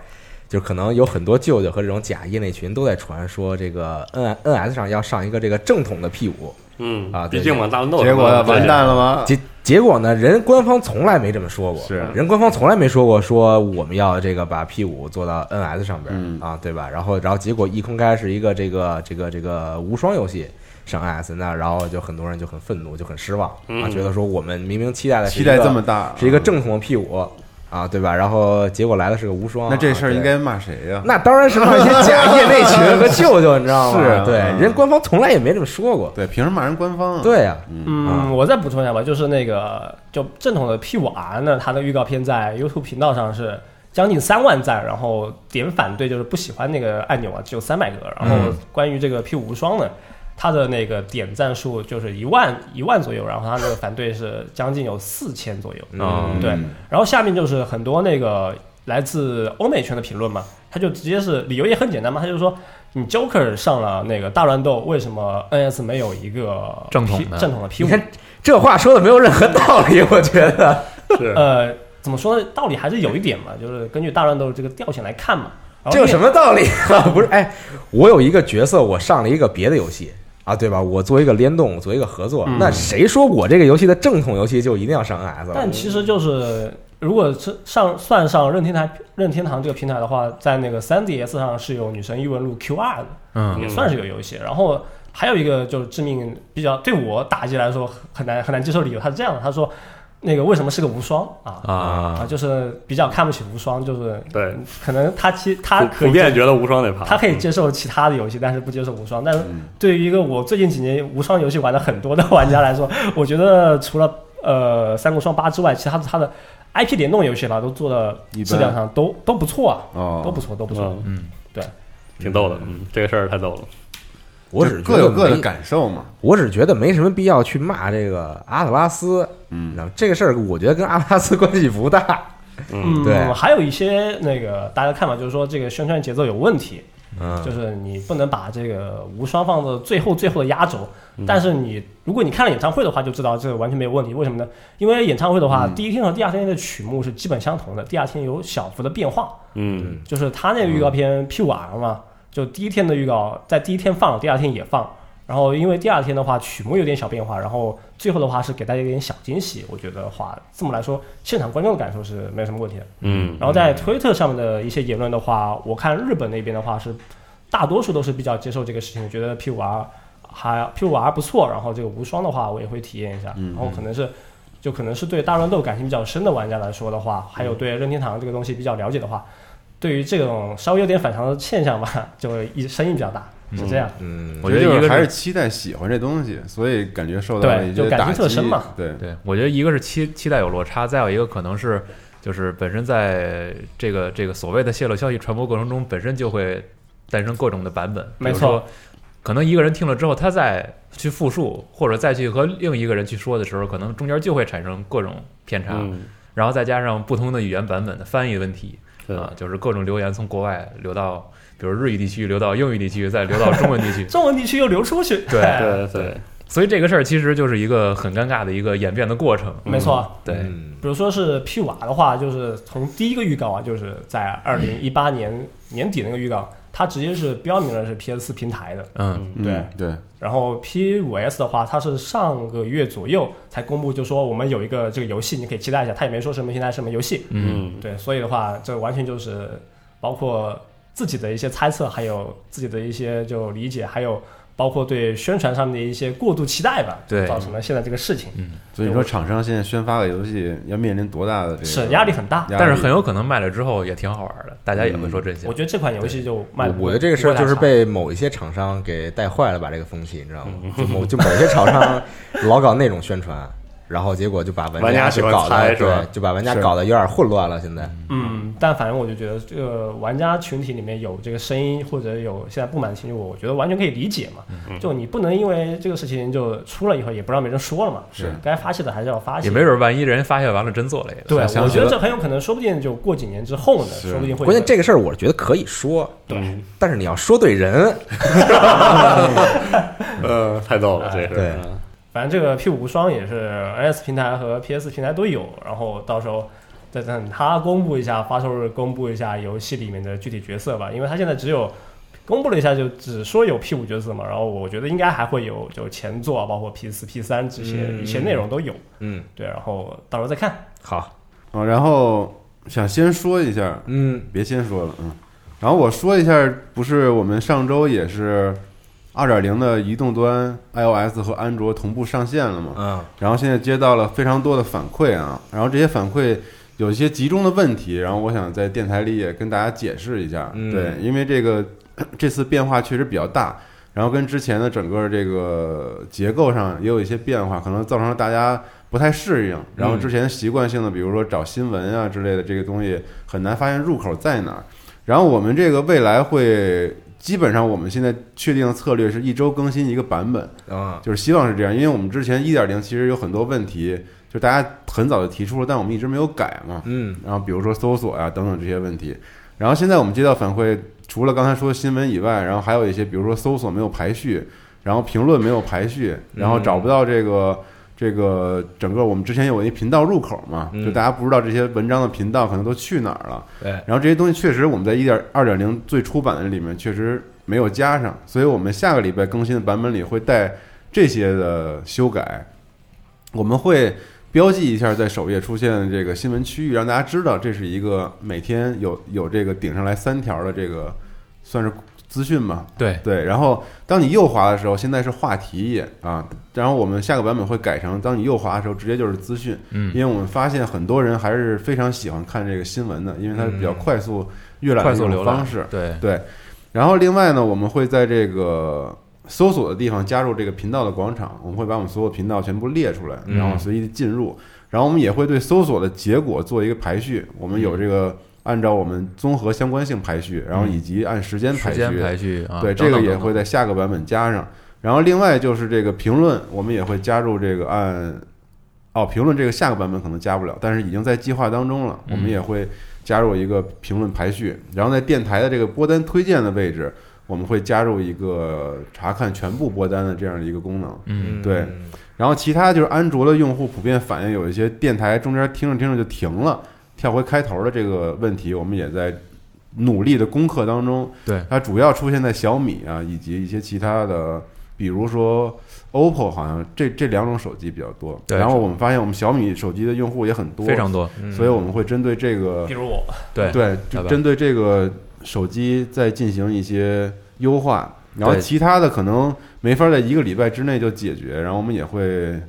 就可能有很多舅舅和这种假业内群都在传说这个 N N S 上要上一个这个正统的 P 五。嗯啊对毕竟嘛，大乱斗结果完蛋了吗？结结果呢，人官方从来没这么说过，是。人官方从来没说过说我们要这个把 P 五做到 NS 上边、嗯。啊，对吧？然后然后结果一空开是一个这个这个这个无双游戏上 NS，那然后就很多人就很愤怒，就很失望啊，嗯。觉得说我们明明期待的是期待这么大，是一个正统的 P 五啊，对吧？然后结果来的是个无双，那这事儿应该骂谁呀？那当然是骂一些假 业内群和舅舅，你知道吗？是啊对，嗯人官方从来也没这么说过。对，凭什么骂人官方啊？对呀、嗯，我再补充一下吧，就是那个就正统的 P 五 R 呢，它的预告片在 YouTube 频道上是将近三万赞，然后点反对就是不喜欢那个按钮啊，只有三百个。然后嗯关于这个 P 五无双呢，它的那个点赞数就是一万一万左右，然后他那个反对是将近有四千左右。嗯对，然后下面就是很多那个来自欧美圈的评论嘛，他就直接是理由也很简单嘛，他就说你 Joker 上了那个大乱斗，为什么 NS 没有一个正统的正统的 P 五？你看这话说的没有任何道理，我觉得。是 呃，怎么说呢？道理还是有一点嘛，就是根据大乱斗这个调性来看嘛。这有什么？么道理啊？不是，哎，我有一个角色，我上了一个别的游戏啊，对吧？我做一个联动，做一个合作，嗯那谁说我这个游戏的正统游戏就一定要上 NS？但其实就是，如果是上算上任天堂任天堂这个平台的话，在那个 3DS 上是有《女神异闻录 QR 的，嗯也算是有游戏。然后还有一个就是致命比较对我打击来说很难很难接受的理由，他是这样的，他说。那个为什么是个无双？啊啊，啊，就是比较看不起无双，就是对，可能他其他可以普遍觉得无双得爬，他可以接受其他的游戏，但是不接受无双。但是嗯。对于一个我最近几年无双游戏玩的很多的玩家来说，我觉得除了呃《三国双八》之外，其他的他的 IP 联动游戏吧，都做的质量上都都不错啊，哦，都不错，都不错。嗯。嗯，对，挺逗的，嗯，这个事儿太逗了，我只觉得各有各的感受嘛。我只觉得没什么必要去骂这个阿特拉斯。嗯，然后这个事儿，我觉得跟阿特拉斯关系不大。嗯，对还有一些那个大家看法就是说这个宣传节奏有问题，嗯，就是你不能把这个无双放到最后最后的压轴。嗯但是你如果你看了演唱会的话，就知道这个完全没有问题。为什么呢？因为演唱会的话，嗯第一天和第二天的曲目是基本相同的，第二天有小幅的变化。嗯就是他那个预告片 P 五 R 嘛，就第一天的预告在第一天放，第二天也放。然后因为第二天的话曲目有点小变化，然后最后的话是给大家一点小惊喜。我觉得话这么来说，现场观众的感受是没有什么问题的。嗯，然后在推特上面的一些言论的话，我看日本那边的话是大多数都是比较接受这个事情，觉得 P 五 R 还 P 五 R 不错，然后这个无双的话我也会体验一下，嗯然后可能是就可能是对大乱斗感情比较深的玩家来说的话，还有对任天堂这个东西比较了解的话，对于这种稍微有点反常的现象吧，就一声音比较大，是这样。嗯，我觉得一个还是期待喜欢这东西，所以感觉受到了一对就感情些打击特深嘛。对，对，我觉得一个是期期待有落差，再有一个可能是就是本身在这个这个所谓的泄露消息传播过程中，本身就会诞生各种的版本。没错，比如说可能一个人听了之后，他再去复述或者再去和另一个人去说的时候，可能中间就会产生各种偏差，嗯，然后再加上不同的语言版本的翻译问题是啊，就是各种留言从国外流到，比如日语地区流到英语地区，再流到中文地区 中文地区又流出去，对对对，所以这个事儿其实就是一个很尴尬的一个演变的过程。没错。对，嗯比如说是 P 瓦的话，就是从第一个预告啊，就是在二零一八年年底那个预告，它直接是标明了是 PS 四平台的。嗯，对嗯对，然后 P 五 S 的话，它是上个月左右才公布，就说我们有一个这个游戏，你可以期待一下。它也没说什么平台、什么游戏。嗯，对，所以的话，这完全就是包括自己的一些猜测，还有自己的一些就理解，还有包括对宣传上面的一些过度期待吧，对造成了现在这个事情。所以你说厂商现在宣发个游戏要面临多大的这个是压力很大但是很有可能卖了之后也挺好玩的，大家也会说这些我。觉得这款游戏就卖得不会，我觉得这个事儿就是被某一些厂商给带坏了吧，这个风气你知道吗？就某就某些厂商老搞那种宣传，然后结果就把玩玩家喜欢就搞得猜是吧？对，就把玩家搞得有点混乱了。现在，嗯，但反正我就觉得这个玩家群体里面有这个声音，或者有现在不满的情绪，我觉得完全可以理解嘛。就你不能因为这个事情就出了以后也不让别人说了嘛。是。该发泄的还是要发泄。也没准万一人发泄完了真做了一个，对，我觉得这很有可能，说不定就过几年之后呢，说不定会关键这个事儿我觉得可以说，对，但是你要说对人，呃，太逗了，这是反正这个 P 五无双也是 NS 平台和 PS 平台都有，然后到时候再等它公布一下发售日，公布一下游戏里面的具体角色吧，因为它现在只有公布了一下，就只说有 P 五角色嘛，然后我觉得应该还会有就前作，包括 P 四、P 三这些、嗯一些内容都有，嗯，对，然后到时候再看。好，啊，然后想先说一下，嗯。别先说了，嗯，然后我说一下，不是我们上周也是二点零的移动端 iOS 和安卓同步上线了嘛？嗯。然后现在接到了非常多的反馈啊，然后这些反馈有一些集中的问题，然后我想在电台里也跟大家解释一下，嗯。对，因为这个 这次变化确实比较大，然后跟之前的整个这个结构上也有一些变化，可能造成了大家不太适应，然后之前习惯性的比如说找新闻啊之类的这个东西很难发现入口在哪儿，然后我们这个未来会。基本上，我们现在确定的策略是一周更新一个版本，啊就是希望是这样，因为我们之前一点零其实有很多问题，就大家很早就提出了，但我们一直没有改嘛。嗯然后比如说搜索啊等等这些问题，然后现在我们接到反馈，除了刚才说的新闻以外，然后还有一些，比如说搜索没有排序，然后评论没有排序，然后找不到这个。这个整个我们之前有一频道入口嘛，嗯就大家不知道这些文章的频道可能都去哪儿了。对，然后这些东西确实我们在一点二点零最初版的里面确实没有加上，所以我们下个礼拜更新的版本里会带这些的修改。我们会标记一下在首页出现的这个新闻区域，让大家知道这是一个每天有有这个顶上来三条的这个算是资讯嘛。对对，然后当你右滑的时候，现在是话题页啊，然后我们下个版本会改成，当你右滑的时候直接就是资讯，嗯因为我们发现很多人还是非常喜欢看这个新闻的，因为它是比较嗯快速阅览的方式。对对，然后另外呢，我们会在这个搜索的地方加入这个频道的广场，我们会把我们所有频道全部列出来，嗯然后随意地进入。然后我们也会对搜索的结果做一个排序，我们有这个按照我们综合相关性排序，然后以及按时间排序。时间排序啊，对，这个也会在下个版本加上。然后另外就是这个评论，我们也会加入这个按哦，评论这个下个版本可能加不了，但是已经在计划当中了。我们嗯也会加入一个评论排序，然后在电台的这个播单推荐的位置，我们会加入一个查看全部播单的这样的一个功能。嗯对然后其他就是安卓的用户普遍反映有一些电台中间听着听着就停了，跳回开头的这个问题，我们也在努力的攻克当中。对它主要出现在小米啊，以及一些其他的，比如说 OPPO，好像这这两种手机比较多。对然后我们发现我们小米手机的用户也很多，非常多，所以我们会针对这个比，如我，对对，就针对这个手机在进行一些优化。然后其他的可能没法在一个礼拜之内就解决，然后我们也会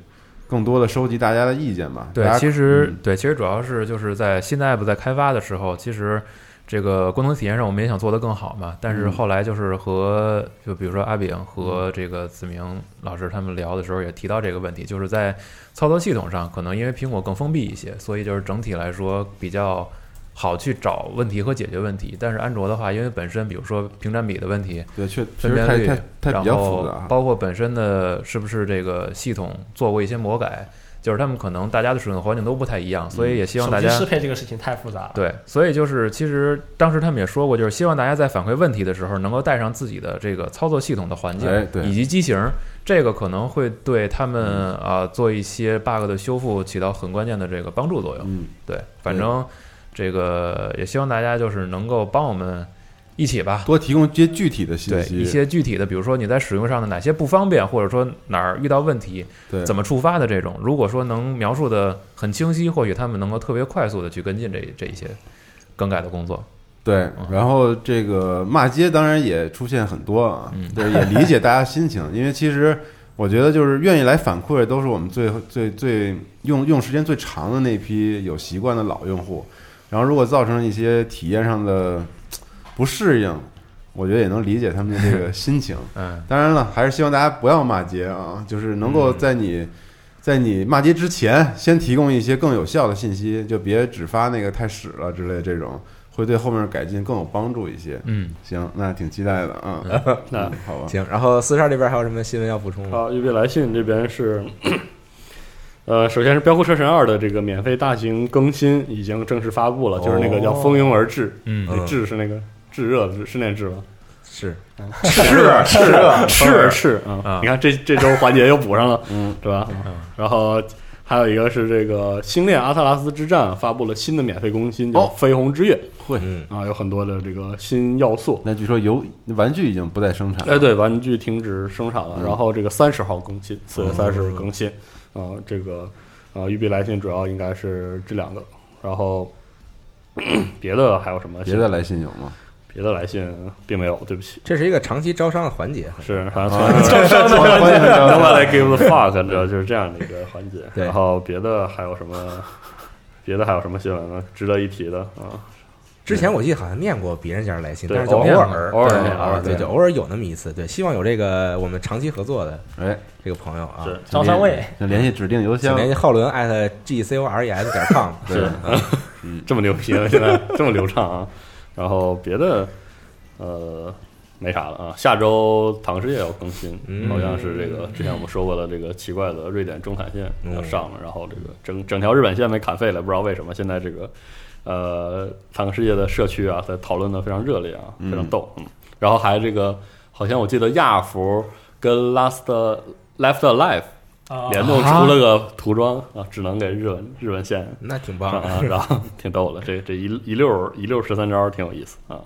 更多的收集大家的意见吧。对其实、嗯对，其实主要是就是在新的 app 在开发的时候，其实这个功能体验上我们也想做得更好嘛。但是嗯后来就是和就比如说阿炳和这个子明老师他们聊的时候也提到这个问题，就是在操作系统上，可能因为苹果更封闭一些，所以就是整体来说比较。好去找问题和解决问题，但是安卓的话，因为本身比如说屏占比的问题，对，确确分辨率实太太，太比较然后。包括本身的是不是这个系统做过一些魔改，就是他们可能大家的使用环境都不太一样，所以也希望大家适配这个事情太复杂了。对，所以就是其实当时他们也说过，就是希望大家在反馈问题的时候，能够带上自己的这个操作系统的环境以及机型，这个可能会对他们啊、做一些 bug 的修复起到很关键的这个帮助作用。嗯，对，反正这个也希望大家就是能够帮我们一起吧。多提供一些具体的信息，一些具体的，比如说你在使用上的哪些不方便，或者说哪儿遇到问题，对。怎么触发的这种，如果说能描述的很清晰，或许他们能够特别快速的去跟进这这一些更改的工作。对，然后这个骂街当然也出现很多啊，嗯。对，也理解大家心情，因为其实我觉得就是愿意来反馈都是我们最最最用用时间最长的那批有习惯的老用户，然后如果造成一些体验上的不适应，我觉得也能理解他们的这个心情。嗯，当然了，还是希望大家不要骂街啊，就是能够在你。在你骂街之前，先提供一些更有效的信息，就别只发那个太屎了之类的这种，会对后面改进更有帮助一些。嗯，行，那挺期待的啊。那嗯好吧，行，然后四十二这边还有什么新闻要补充吗？好，预备来信这边是，呃，首先是《飙酷车神二》的这个免费大型更新已经正式发布了，就是那个叫“蜂拥而至”，嗯那至是那个炙热的炙，是那炙吗？是 是是是是啊啊！你看这这周环节又补上了，嗯，对吧？然后还有一个是这个《星链阿特拉斯之战》发布了新的免费更新，叫哦《绯红之月会。嗯》啊，有很多的这个新要素。那据说游玩具已经不再生产了。哎，对，玩具停止生产了，嗯然后这个三十号更新，四月三十更新，啊，这个啊，育碧来信主要应该是这两个，然后 别的还有什么？别的来信有吗？别的来信并没有，对不起，这是一个长期招商的环节，是好像啊从招商的环节 Nobody give the fuck，知道就是这样的一个环节。然后别的还有什么？别的还有什么新闻呢？值得一提的啊？之前我记得好像念过别人家的来信，但是就偶偶尔偶尔偶尔，对，就偶尔有那么一次。对，希望有这个我们长期合作的哎，这个朋友啊，是招商位，请联系指定邮箱。联系浩伦艾特 g c o r e s 点 com。是，嗯这么牛皮了，现在这么流畅啊。然后别的呃没啥了啊。下周唐诗也要更新，嗯好像是这个之前我们说过的这个奇怪的瑞典中产线嗯要上了，然后这个整整条日本线被砍废了，不知道为什么。现在这个呃坦克世界的社区啊，在讨论的非常热烈啊，非常逗。嗯，然后还这个好像我记得亚服跟 Last Left Alive 啊联动出了个涂装啊，只能给日文日文线那挺棒的。啊，然后挺逗的，这这一一溜一溜十三招挺有意思啊，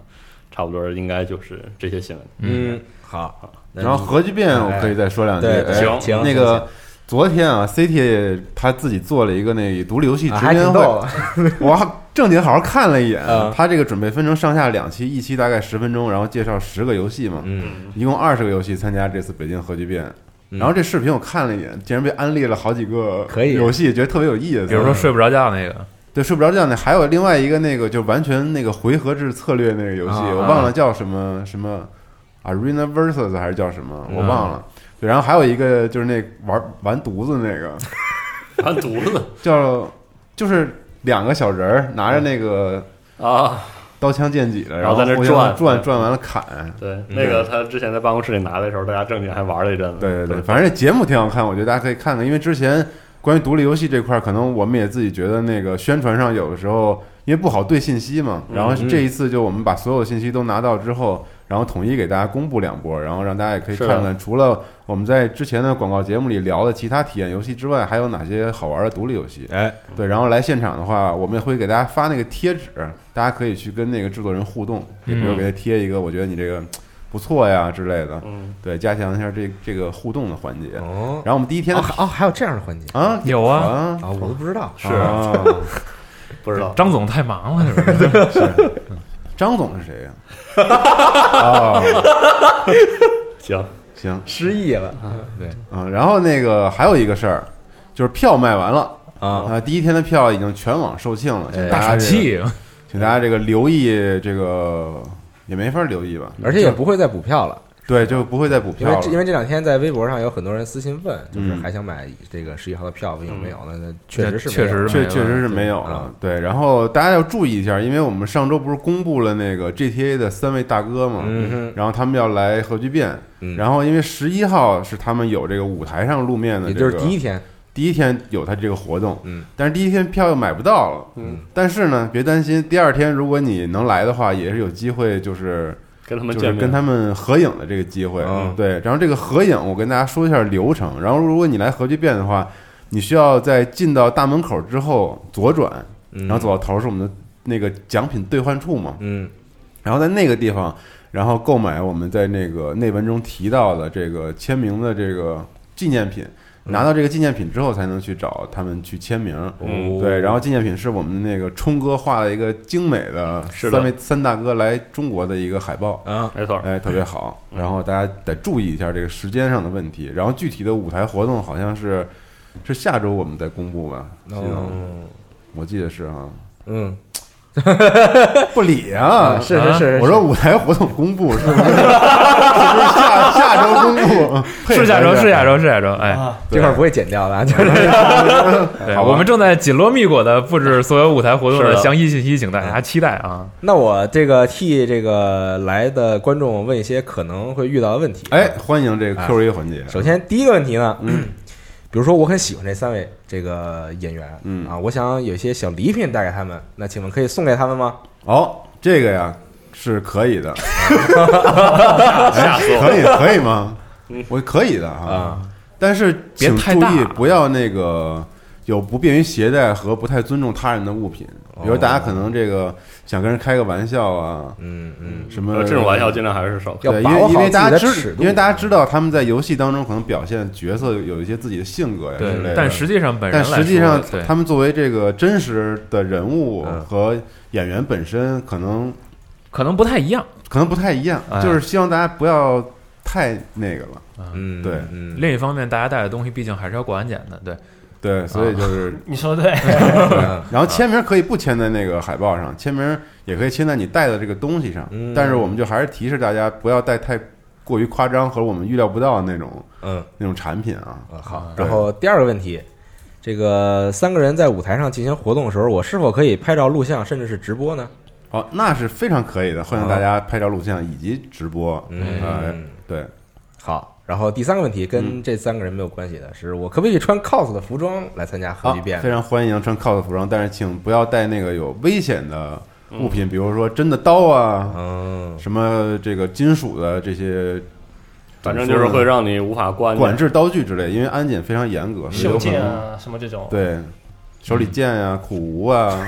差不多应该就是这些新闻。嗯，好。那然后核聚变我可以再说两句。对对哎行那个昨天啊，CT 他自己做了一个那独立游戏直播会，挺逗的。我还正经好好看了一眼嗯。他这个准备分成上下两期，一期大概十分钟，然后介绍十个游戏嘛，嗯，一共二十个游戏参加这次北京核聚变。嗯然后这视频我看了一眼，竟然被安利了好几个可以游戏，觉得特别有意思。比如说睡不着觉那个，对睡不着觉那，还有另外一个那个就完全那个回合制策略那个游戏，啊我忘了叫什么什么 Arena Versus 还是叫什么，我嗯忘了。对，然后还有一个就是那玩玩犊子那个 完犊子叫就是两个小人儿拿着那个啊！刀枪剑戟的，然后在那转转转完了砍。对，那个他之前在办公室里拿的时候，大家正经还玩了一阵子。对对对，反正这节目挺好看，我觉得大家可以看看，因为之前关于独立游戏这块儿，可能我们也自己觉得那个宣传上有的时候因为不好对信息嘛，然后嗯这一次就我们把所有的信息都拿到之后，然后统一给大家公布两波，然后让大家也可以看看，除了我们在之前的广告节目里聊的其他体验游戏之外，还有哪些好玩的独立游戏。哎，对，然后来现场的话，我们也会给大家发那个贴纸，大家可以去跟那个制作人互动，也比如给他贴一个，我觉得你这个不错呀之类的，嗯，对，加强一下这这个互动的环节。哦，然后我们第一天的哦还哦，还有这样的环节？啊有啊，啊。啊，我都不知道。是。啊，不知道。张总太忙了，是不是？张总是谁呀？啊，行，行。失忆了。对，嗯，然后那个还有一个事儿，就是票卖完了。啊！啊，第一天的票已经全网售罄了，请哎大家这个大喘气，请大家这个留意这个也没法留意吧，而且也不会再补票了，对，就不会再补因为票了。这因为这两天在微博上有很多人私信问，就是嗯还想买这个十一号的票，有没有呢？那确实是确实确实没了确实是没有啊了，对。然后大家要注意一下，因为我们上周不是公布了那个 GTA 的三位大哥嘛，嗯，然后他们要来核聚变，嗯。然后因为十一号是他们有这个舞台上露面的、也这个，就是第一天，第一天有他这个活动，嗯，但是第一天票又买不到了，嗯，但是呢，别担心，第二天如果你能来的话，也是有机会，就是跟他们见面，就是跟他们合影的这个机会，嗯对。然后这个合影，我跟大家说一下流程。然后如果你来核聚变的话，你需要在进到大门口之后左转，然然后走到头是我们的那个奖品兑换处嘛。嗯，然后在那个地方，然后购买我们在那个内文中提到的这个签名的这个纪念品。拿到这个纪念品之后，才能去找他们去签名。嗯对，然后纪念品是我们那个冲哥画了一个精美的三位三大哥来中国的一个海报，啊，没错，哎，特别好。然后大家得注意一下这个时间上的问题。然后具体的舞台活动好像是是下周我们再公布吧？嗯我记得是啊，嗯，不理啊，啊是是是是我说舞台活动公布是不是？下下周公布？是下周，是下周，是下周。哎，啊，这块儿不会剪掉的啊，就 是对，好我们正在紧锣密鼓的布置所有舞台活动是的的详细信息，请大家期待啊！那我这个替这个来的观众问一些可能会遇到的问题。哎，，欢迎这个 Q A 环节。首先第一个问题呢，比如说我很喜欢这三位这个演员，嗯啊，我想有一些小礼品带给他们，那请问可以送给他们吗？哦，这个呀是可以的，吓死我了！可以可以吗？我可以的啊啊，但是别请注意太不要那个有不便于携带和不太尊重他人的物品，比如大家可能这个想跟人开个玩笑啊，嗯嗯，什么呃这种玩笑尽量还是少。开。对，因为因为大家知因为大家知道他们在游戏当中可能表现角色有一些自己的性格呀之类的，，但实际上本人但实际上他们作为这个真实的人物嗯和演员本身，可能可能不太一样。可能不太一样，哎。就是希望大家不要太那个了，嗯，对。嗯，另一方面，大家带的东西毕竟还是要过安检的，对。对，所以就是。你说的对，嗯然后签名可以不签在那个海报上，签名也可以签在你带的这个东西上。嗯但是我们就还是提示大家不要带太过于夸张和我们预料不到的那种嗯，那种产品啊。嗯好。然后第二个问题，这个三个人在舞台上进行活动的时候，我是否可以拍照、录像，甚至是直播呢？哦，那是非常可以的，欢迎大家拍照、录像以及直播。嗯哎，对，好。然后第三个问题跟这三个人没有关系的是，我可不可以穿 cos 的服装来参加核好聚变？非常欢迎穿 cos 服装，但是请不要带那个有危险的物品，比如说真的刀啊，嗯，什么这个金属的这些，反正就是会让你无法关管制刀具之类，因为安检非常严格，是有袖可能剑啊什么这种，对手里剑呀、苦无啊，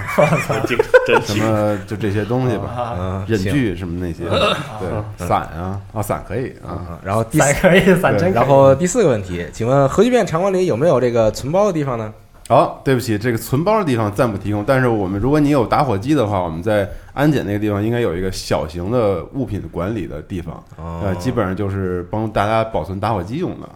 什么就这些东西吧，忍具什么那些，对，伞啊，啊伞可以啊，啊。然后伞可以，伞真可以。然后第四个问题，请问核聚变场馆里有没有这个存包的地方呢？好，对不起，这个存包的地方暂不提供，但是我们如果你有打火机的话，我们在安检那个地方应该有一个小型的物品管理的地方，哦呃，基本上就是帮大家保存打火机用的。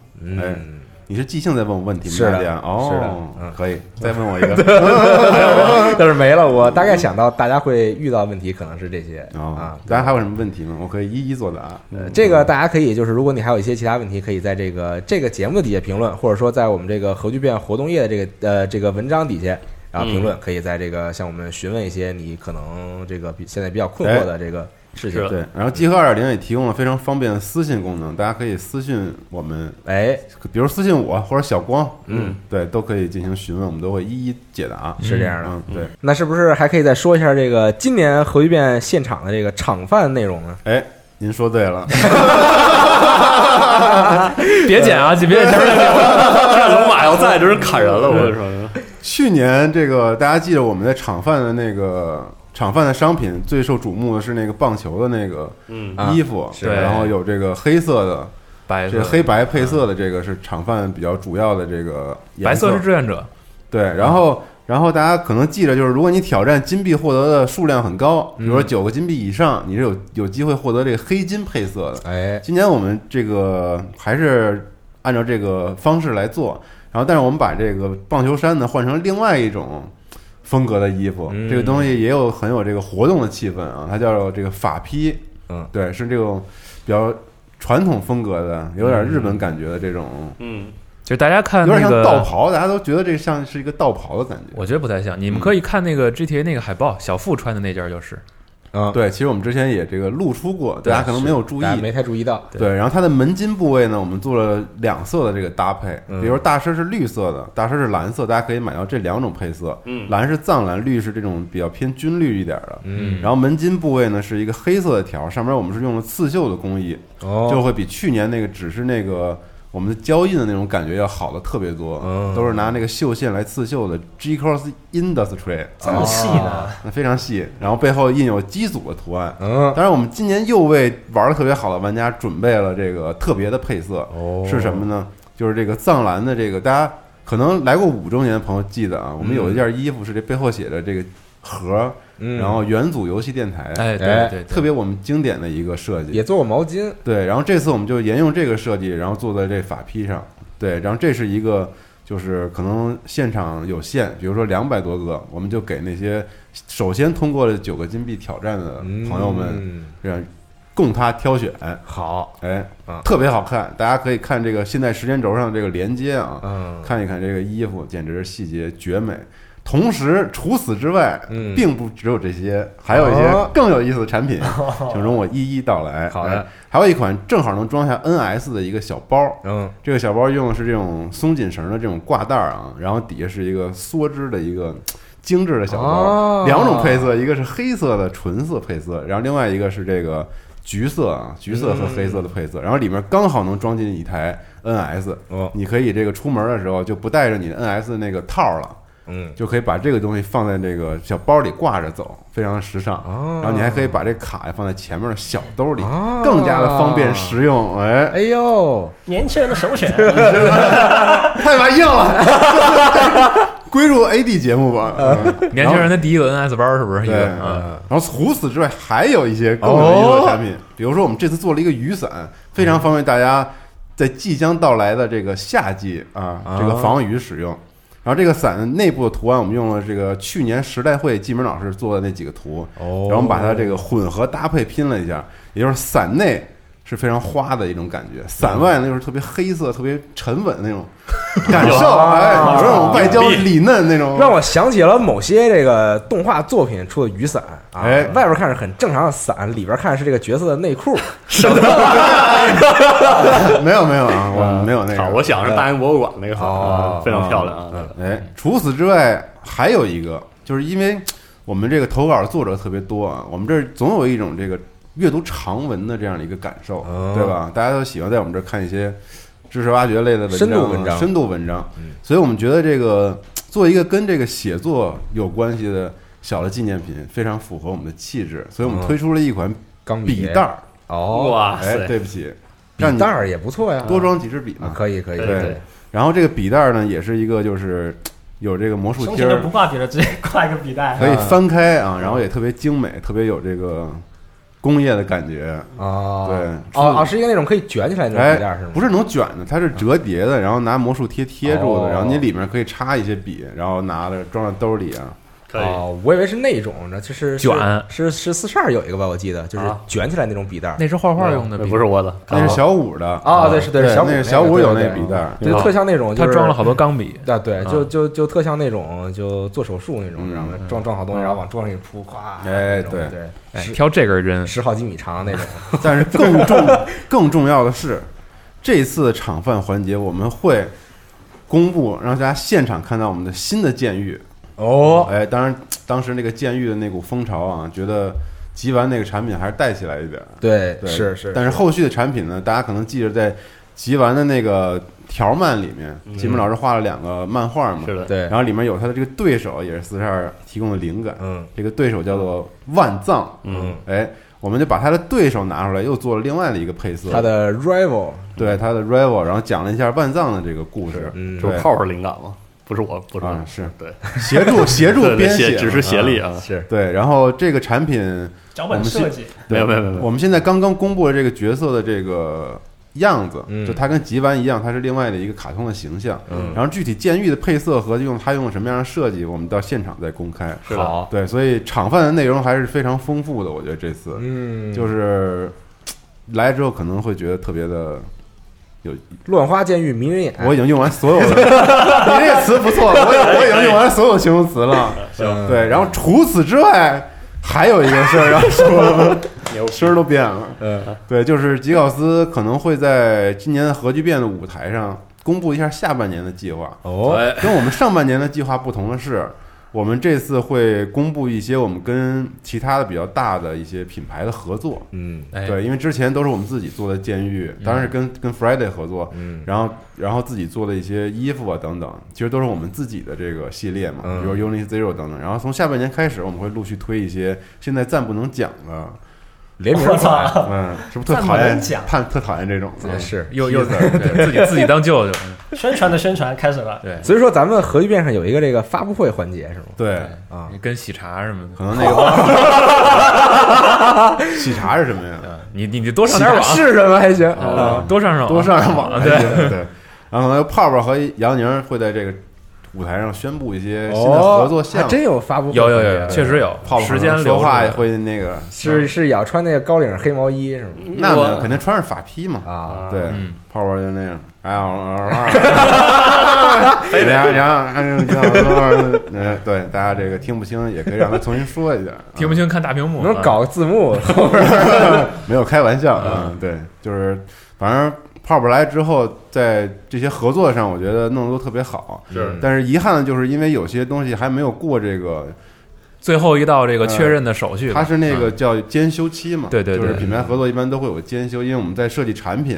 哎，嗯，你是即兴在问我问题吗？是的哦，是的嗯可以，再问我一个。但是没了。我大概想到大家会遇到问题可能是这些哦啊，。大家还有什么问题吗？我可以一一作答。呃，这个大家可以就是，如果你还有一些其他问题，可以在这个这个节目的底下评论，或者说在我们这个核聚变活动页的这个呃这个文章底下，然后评论，可以在这个向我们询问一些你可能这个比现在比较困惑的这个事情是。对，然后集合二点零也提供了非常方便的私信功能，大家可以私信我们，哎，比如私信我或者小光，嗯，对，都可以进行询问，我们都会一一解答。是这样的。嗯，对，那是不是还可以再说一下这个今年核聚变现场的这个场饭内容呢？哎，您说对了，别剪啊，别剪前面这龙马要在，这是砍人了！我跟你说，去年这个大家记得我们在厂饭的那个厂饭的商品最受瞩目的是那个棒球的那个嗯，啊衣服，是。然后有这个黑色的，白这个黑白配色的这个是厂饭比较主要的这个颜白色是志愿者，对，然后然后大家可能记着，就是如果你挑战金币获得的数量很高，比如说九个金币以上，你是有有机会获得这个黑金配色的。哎，今年我们这个还是按照这个方式来做，然后但是我们把这个棒球衫呢换成另外一种风格的衣服，嗯。这个东西也有很有这个活动的气氛啊，它叫这个法披，嗯，对，是这种比较传统风格的，有点日本感觉的这种，嗯，就大家看有点像那个道袍，大家都觉得这像是一个道袍的感觉。我觉得不太像。你们可以看那个 GTA 那个海报，小付穿的那件就是，嗯，对，其实我们之前也这个露出过，大家可能没有注意大。家没太注意到。对，然后它的门襟部位呢，我们做了两色的这个搭配，嗯比如大身是绿色的，大身是蓝色，大家可以买到这两种配色。嗯蓝是藏蓝，绿是这种比较偏军绿一点的。嗯，然后门襟部位呢是一个黑色的条，上面我们是用了刺绣的工艺，哦，就会比去年那个只是那个我们的胶印的那种感觉要好的特别多，嗯都是拿那个绣线来刺绣的 G Cross Industry，这么细呢？那非常细，然后背后印有机组的图案。嗯，当然，我们今年又为玩的特别好的玩家准备了这个特别的配色，哦是什么呢？就是这个藏蓝的这个，大家可能来过五周年的朋友记得啊，我们有一件衣服是这背后写着这个盒，嗯然后元祖游戏电台，哎，哎对对，对特别我们经典的一个设计，也做过毛巾，对，然后这次我们就沿用这个设计，然后做在这法批上。对，然后这是一个，就是可能现场有限，比如说两百多个，我们就给那些首先通过了九个金币挑战的朋友们，嗯让供他挑选。好，哎啊，特别好看，大家可以看这个现在时间轴上的这个连接啊，嗯，看一看这个衣服，简直是细节绝美。同时，除此之外，嗯。并不只有这些，还有一些哦。更有意思的产品，请容我一一道来。好的。哎，还有一款正好能装下 NS 的一个小包，嗯，这个小包用的是这种松紧绳的这种挂带儿啊，然后底下是一个梭织的一个精致的小包，哦两种配色，一个是黑色的纯色配色，然后另外一个是这个橘色啊，橘色和黑色的配色，然后里面刚好能装进一台 NS，哦，你可以这个出门的时候就不带着你的 NS 那个套儿了。嗯，就可以把这个东西放在这个小包里挂着走，非常的时尚。哦然后你还可以把这卡放在前面的小兜里，哦更加的方便实用。哎，哎呦，年轻人的首选。太玩硬了，归入 AD 节目吧。嗯。年轻人的第一个 NS 包是不是？一对，然后除此之外还有一些更有意思的产品，比如说我们这次做了一个雨伞，非常方便大家在即将到来的这个夏季啊，这个防雨使用。然后这个伞内部的图案，我们用了这个去年时代会季明老师做的那几个图，哦然后我们把它这个混合搭配拼了一下，也就是伞内是非常花的一种感觉，伞外呢又是特别黑色、特别沉稳的那种 感受，哎，有那种外焦里嫩那种，让我想起了某些这个动画作品出的雨伞啊，哎外边看是很正常的伞，里边看是这个角色的内裤，没有没有啊，我没有那好，个。我想是大英博物馆那个伞，哦啊非常漂亮啊。哎，除此之外还有一个，就是因为我们这个投稿的作者特别多啊，我们这总有一种这个阅读长文的这样的一个感受，哦。对吧？大家都喜欢在我们这儿看一些知识挖掘类的文章啊，深度文章。深度文章。嗯。所以我们觉得这个做一个跟这个写作有关系的小的纪念品，非常符合我们的气质，所以我们嗯推出了一款钢笔袋儿。哇塞，对不起，让你笔袋儿也不错呀，多装几支笔啊嘛。可以可以，对对对。然后这个笔袋儿呢，也是一个就是有这个魔术贴儿。不，挂笔了，直接挂一个笔袋。可以翻开啊，然后也特别精美，特别有这个工业的感觉。啊，对哦哦，是一个那种可以卷起来的那种笔袋儿是吗？，哎不是能卷的，它是折叠的，然后拿魔术贴贴住哦的，然后你里面可以插一些笔，然后拿着装在兜里啊。哦，我以为是那种呢，就是是卷。是是四十二有一个吧，我记得就是啊。卷起来那种笔袋儿，那是画画用的笔，不是我的，那是小五的啊对是对对，小五那那个小五有那笔袋儿，就特像那种，就是他装了好多钢笔。啊，对，啊。就就就特像那种就做手术那种，嗯然后装装好东西，然后往桌上一铺，咵，哎对对，挑这根针，十好几米长那种，但是更重更重要的是，这次场饭环节我们会公布，让大家现场看到我们的新的剑域。哦，哎，当然，当时那个剑域的那股风潮啊，觉得吉丸那个产品还是带起来一点儿。对，对，是是，但是后续的产品呢，大家可能记着在吉丸的那个条漫里面，吉本老师画了两个漫画嘛，是的，对然，后里面有他的这个对手，也是四十二提供的灵感。嗯这个对手叫做万藏，嗯，哎，我们就把他的对手拿出来，又做了另外的一个配色。他的 rival，对他的 rival，然后讲了一下万藏的这个故事，嗯对这不泡泡灵感吗？不是我，不是我。啊，是。对，协助 协助编写，只是协力啊。啊，是。对，然后这个产品，脚本设计，没有没有没有我们现在刚刚公布了这个角色的这个样子，嗯。就它跟吉丸一样，它是另外的一个卡通的形象。嗯。然后具体监狱的配色和用它用了什么样的设计，我们到现场再公开。是的，好，对，所以场饭的内容还是非常丰富的，我觉得这次。嗯，就是来之后可能会觉得特别的。乱花渐欲迷人眼，我已经用完所有的，你这个词不错，我已我已经用完所有形容词了。行对，然后除此之外，还有一个事儿要说，声儿都变了。嗯对，就是吉考斯可能会在今年的核聚变的舞台上公布一下下半年的计划。哦，哎，跟我们上半年的计划不同的是，我们这次会公布一些我们跟其他的比较大的一些品牌的合作。嗯。哎，对，因为之前都是我们自己做的监狱，当然是跟跟 Friday 合作，嗯。然后然后自己做的一些衣服啊等等，其实都是我们自己的这个系列嘛，嗯。比如 Unity Zero 等等。然后从下半年开始，我们会陆续推一些现在暂不能讲的，联名款嗯，是不是特讨厌判特讨厌这种？嗯是又又对自己自己当舅舅，宣传的宣传开始了，对，所以说咱们核聚变上有一个这个发布会环节是吗？对，啊，跟喜茶什么的。可能那个 喜茶是什么呀？啊你你你多上点网，是什么还行啊，多上上多上上网啊，对对，对。然后可能泡泡和杨宁会在这个舞台上宣布一些新的合作项目。哦还真有发布会，有有有有，确实有，泡泡时间流出来会那个，是是也要穿那个高领黑毛衣是吗？那肯定穿上法披嘛。啊，对嗯，泡泡就那样，哎呀，然后然后嗯，对，大家这个听不清，也可以让他重新说一下，听不清看大屏幕，啊。能搞个字幕，没有开玩笑啊，对，就是反正泡泡来之后，在这些合作上，我觉得弄得都特别好。是但是遗憾的就是，因为有些东西还没有过这个，最后一道这个确认的手续吧，它是那个嗯叫监修期嘛，对对对就是品牌合作一般都会有监修，因为我们在设计产品。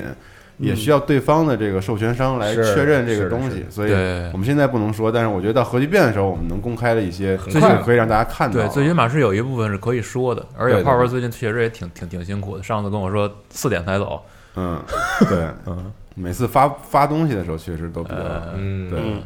也需要对方的这个授权商来确认这个东西，所以我们现在不能说，但是我觉得到核聚变的时候，我们能公开的一些，最近可以让大家看到。对，最起码是有一部分是可以说的，而且泡泡最近确实也挺挺挺辛苦的。上次跟我说四点才走，嗯，对，嗯，每次发发东西的时候，确实都比较，呃，嗯，对。嗯，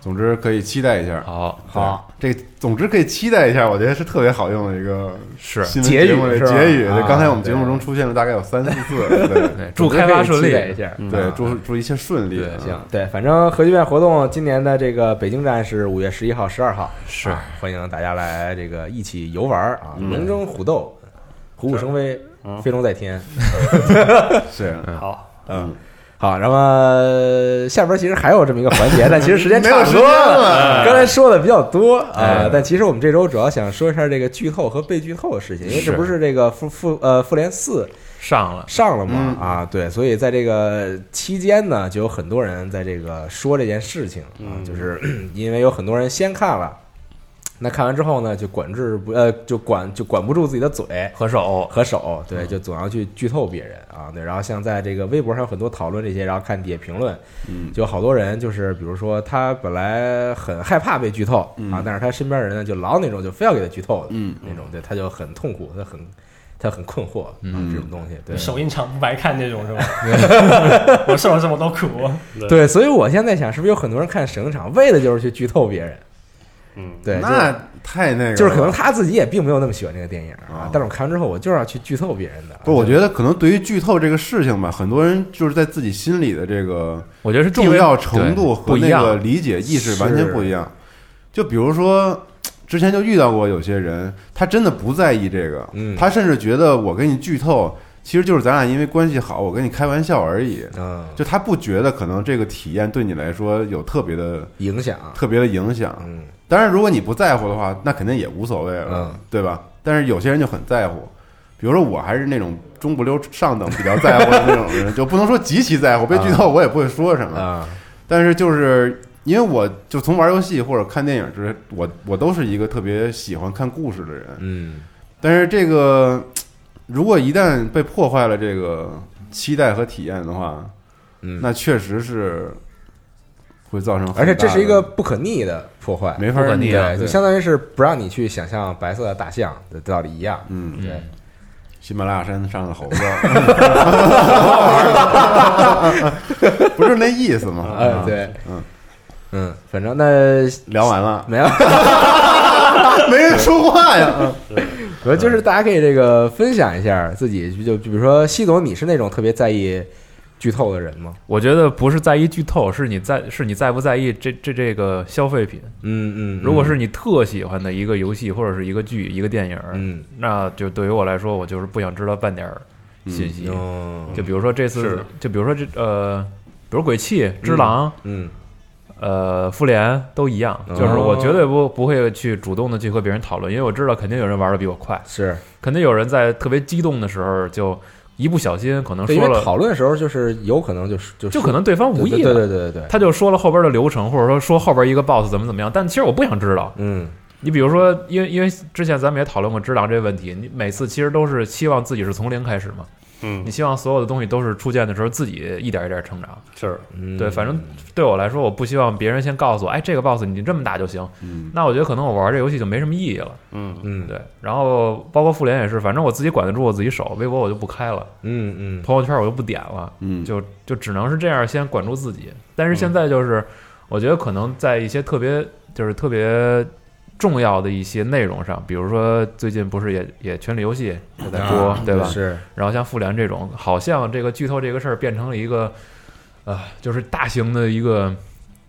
总之可以期待一下。好，好，这个总之可以期待一下，我觉得是特别好用的一个是。结语结语。刚才我们节目中出现了大概有三四次，对。对，祝开发顺利，一下。对，祝祝一切顺利。行，对，反正核聚变活动今年的这个北京站是五月十一号、十二号，是。啊欢迎大家来这个一起游玩啊，嗯。龙争虎斗，虎虎生飞，嗯。飞龙在天。是，好，嗯，好，那么下边其实还有这么一个环节，但其实时间 没有时差不多了了。刚才说的比较多啊哎，但其实我们这周主要想说一下这个剧透和被剧透的事情，因为这不是这个复复呃复联四上了，上了嘛嗯。啊，对，所以在这个期间呢，就有很多人在这个说这件事情啊，嗯。就是 因为有很多人先看了，那看完之后呢，就管制不呃，就管就管不住自己的嘴。和手，和手，对，就总要去剧透别人啊，对，然后像在这个微博上有很多讨论这些，然后看底下评论，嗯，就好多人就是，比如说他本来很害怕被剧透嗯啊，但是他身边人呢就老那种就非要给他剧透的嗯那种，对，他就很痛苦，他很他很困惑啊，嗯这种东西，对，首映场不白看那种是吧？我受了这么多苦，对，所以我现在想，是不是有很多人看首映场为的就是去剧透别人？嗯，对，那太那个，就是可能他自己也并没有那么喜欢这个电影啊啊，但是我看完之后，我就是要去剧透别人的。不，我觉得可能对于剧透这个事情吧，很多人就是在自己心里的这个我觉得是重要程度和那个理解意识完全不一样。就比如说，之前就遇到过有些人，他真的不在意这个，嗯他甚至觉得我给你剧透，其实就是咱俩因为关系好，我跟你开玩笑而已。嗯，就他不觉得可能这个体验对你来说有特别的影响，特别的影响。嗯当然，如果你不在乎的话，那肯定也无所谓了，嗯对吧？但是有些人就很在乎，比如说我还是那种中不溜上等比较在乎的那种人，就不能说极其在乎，被剧透我也不会说什么。嗯，但是就是因为我就从玩游戏或者看电影之类，我我都是一个特别喜欢看故事的人。嗯但是这个如果一旦被破坏了这个期待和体验的话，嗯，那确实是会造成而且这是一个不可逆的破坏，没法逆啊对，就相当于是不让你去想象白色的大象的道理一样。嗯，对，喜马拉雅山上的猴子，不是那意思吗？哎，啊，对，嗯嗯，反正那聊完了，没有，没人说话呀。主要就是大家可以这个分享一下自己，就就比如说西总，你是那种特别在意剧透的人吗？我觉得不是在意剧透，是你在是你在不在意这这这个消费品。嗯嗯，如果是你特喜欢的一个游戏或者是一个剧一个电影，嗯。那就对于我来说，我就是不想知道半点儿信息。嗯就比如说这次，就比如说这呃，比如鬼泣、只狼、嗯呃复联都一样，哦。就是我绝对不不会去主动的去和别人讨论，因为我知道肯定有人玩的比我快，是。肯定有人在特别激动的时候就一不小心可能对，因为说了，讨论的时候就是有可能就是就就可能对方无意对对的，对对对对，他就说了后边的流程，或者说说后边一个 boss 怎么怎么样，但其实我不想知道。嗯。你比如说，因为因为之前咱们也讨论过只狼这个问题，你每次其实都是期望自己是从零开始嘛，嗯你，希望所有的东西都是初见的时候自己一点一点成长。是，嗯，对，反正对我来说，我不希望别人先告诉我，哎，这个 boss 你这么打就行。嗯，那我觉得可能我玩这游戏就没什么意义了。嗯嗯对，然后包括复联也是，反正我自己管得住我自己手，微博我就不开了，嗯嗯朋友圈我就不点了，嗯，就就只能是这样先管住自己。但是现在就是，我觉得可能在一些特别就是特别重要的一些内容上，比如说最近不是也也权力游戏也在播，啊对吧？是，然后像复联这种，好像这个剧透这个事儿变成了一个，呃，就是大型的一个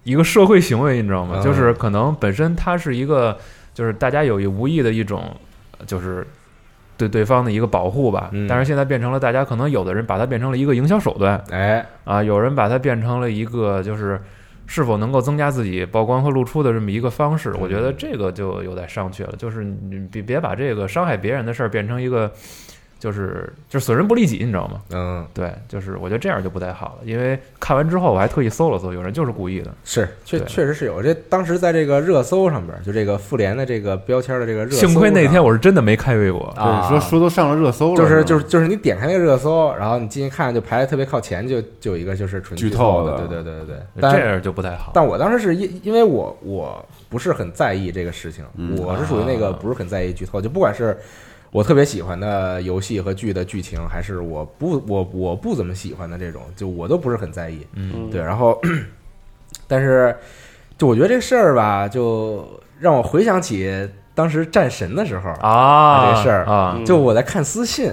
一个社会行为，你知道吗？嗯就是可能本身它是一个，就是大家有意无意的一种，就是对对方的一个保护吧。嗯但是现在变成了大家可能有的人把它变成了一个营销手段哎，啊，有人把它变成了一个就是。是否能够增加自己曝光和露出的这么一个方式？我觉得这个就有点上去了，就是你别别把这个伤害别人的事儿变成一个，就是就是损人不利己，你知道吗？嗯，对，就是我觉得这样就不太好了，因为看完之后我还特意搜了搜，有人就是故意的。是确确实是有，这当时在这个热搜上边，就这个妇联的这个标签的这个热搜，幸亏那天我是真的没开微博，啊对，说说都上了热搜了，就是就是就是你点开那个热搜，然后你进去看，就排的特别靠前，就就有一个就是纯剧透透的对对对对对。但这样就不太好。但我当时是因因为我我不是很在意这个事情，嗯我是属于那个啊不是很在意剧透，就不管是我特别喜欢的游戏和剧的剧情，还是我不我我不怎么喜欢的这种，就我都不是很在意。嗯，对，然后但是就我觉得这事儿吧，就让我回想起当时战神的时候，啊，这个事儿啊，就我在看私信，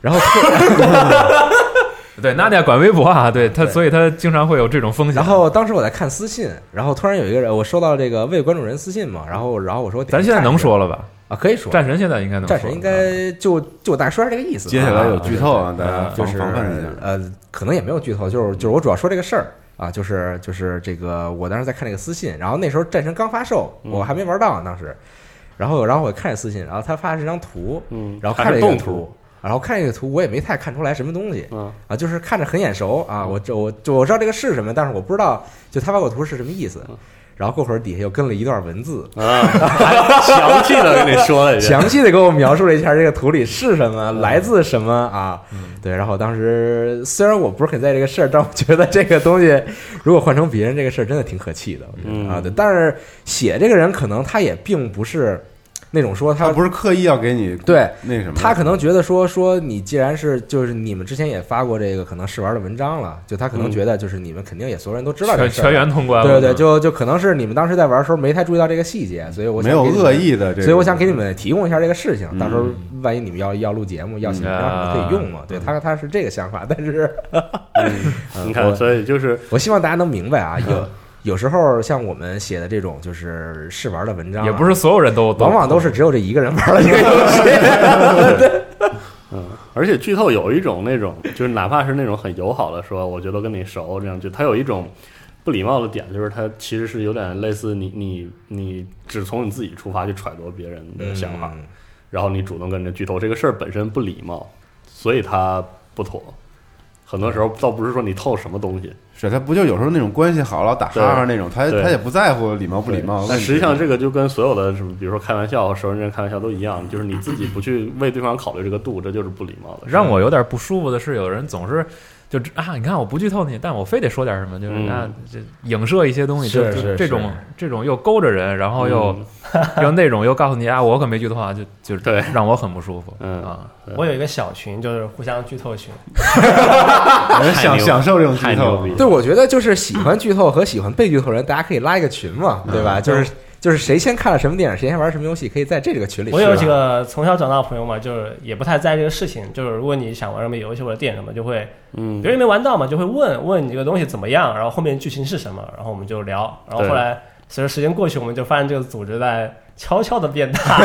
然后突 对，娜迪亚管微博啊，对他，所以他经常会有这种风险。然后当时我在看私信，然后突然有一个人，我收到这个未关注人私信嘛，然后然后我说咱现在能说了吧？啊，可以说战神现在应该能，战神应该就就我大概说一下这个意思。接下来有啊剧透啊，大家就是防范一下。呃，可能也没有剧透，就是就是我主要说这个事儿啊，就是就是这个我当时在看这个私信，然后那时候战神刚发售，嗯我还没玩到当时，然后然后我看私信，然后他发的是张图，嗯，然后还看这个图是动图，，然后看这个图我也没太看出来什么东西嗯啊，就是看着很眼熟啊，我这我就我知道这个是什么，但是我不知道就他发我图是什么意思。嗯然后过会儿底下又跟了一段文字，啊，还详细的跟你说了一下，详细的给我描述了一下这个图里是什么，来自什么啊？对，然后当时虽然我不是很在意这个事儿，但我觉得这个东西如果换成别人，这个事儿真的挺可气的，我觉得嗯。啊。对，但是写这个人可能他也并不是那种说他不是刻意要给你对那什么，他可能觉得说说你既然是就是你们之前也发过这个可能试玩的文章了，就他可能嗯。觉得就是你们肯定也所有人都知道这全个事儿全员通关了，对对对，就就可能是你们当时在玩的时候没太注意到这个细节，所以我没有恶意的这个，所以我想给你们提供一下这个事情，嗯。到时候万一你们要要录节目、要写文章什么可以用嘛？对他他是这个想法，但是嗯 你看，我所以就是我希望大家能明白啊，有 有时候像我们写的这种就是试玩的文章啊，也不是所有人都，往往都是只有这一个人玩了这个游戏。嗯，而且剧透有一种那种，就是哪怕是那种很友好的说，我觉得跟你熟这样，就它有一种不礼貌的点，就是它其实是有点类似你你你只从你自己出发去揣度别人的想法，嗯然后你主动跟着剧透，这个事儿本身不礼貌，所以它不妥。很多时候倒不是说你透什么东西，是他不就有时候那种关系好老打哈哈那种，他他也不在乎礼貌不礼貌。但实际上，这个就跟所有的什么，比如说开玩笑、熟人之间开玩笑都一样，就是你自己不去为对方考虑这个度，这就是不礼貌的。让我有点不舒服的是，有人总是就啊，你看我不剧透你，但我非得说点什么，就是嗯。那这影射一些东西，是就是这种这种又勾着人，然后又嗯。又那种又告诉你啊，我可没剧透啊，就就对。让我很不舒服嗯啊。我有一个小群，就是互相剧透群，人 享牛享受这种剧透对，我觉得就是喜欢剧透和喜欢被剧透人，大家可以拉一个群嘛，对吧？就是就是谁先看了什么电影，谁先玩什么游戏，可以在这个群里。我有几个从小长大的朋友嘛，就是也不太在意这个事情，就是如果你想玩什么游戏或者电影什么，就会嗯别人没玩到嘛，就会问问你这个东西怎么样，然后后面剧情是什么，然后我们就聊，然后后来随着时间过去，我们就发现这个组织在悄悄的变大。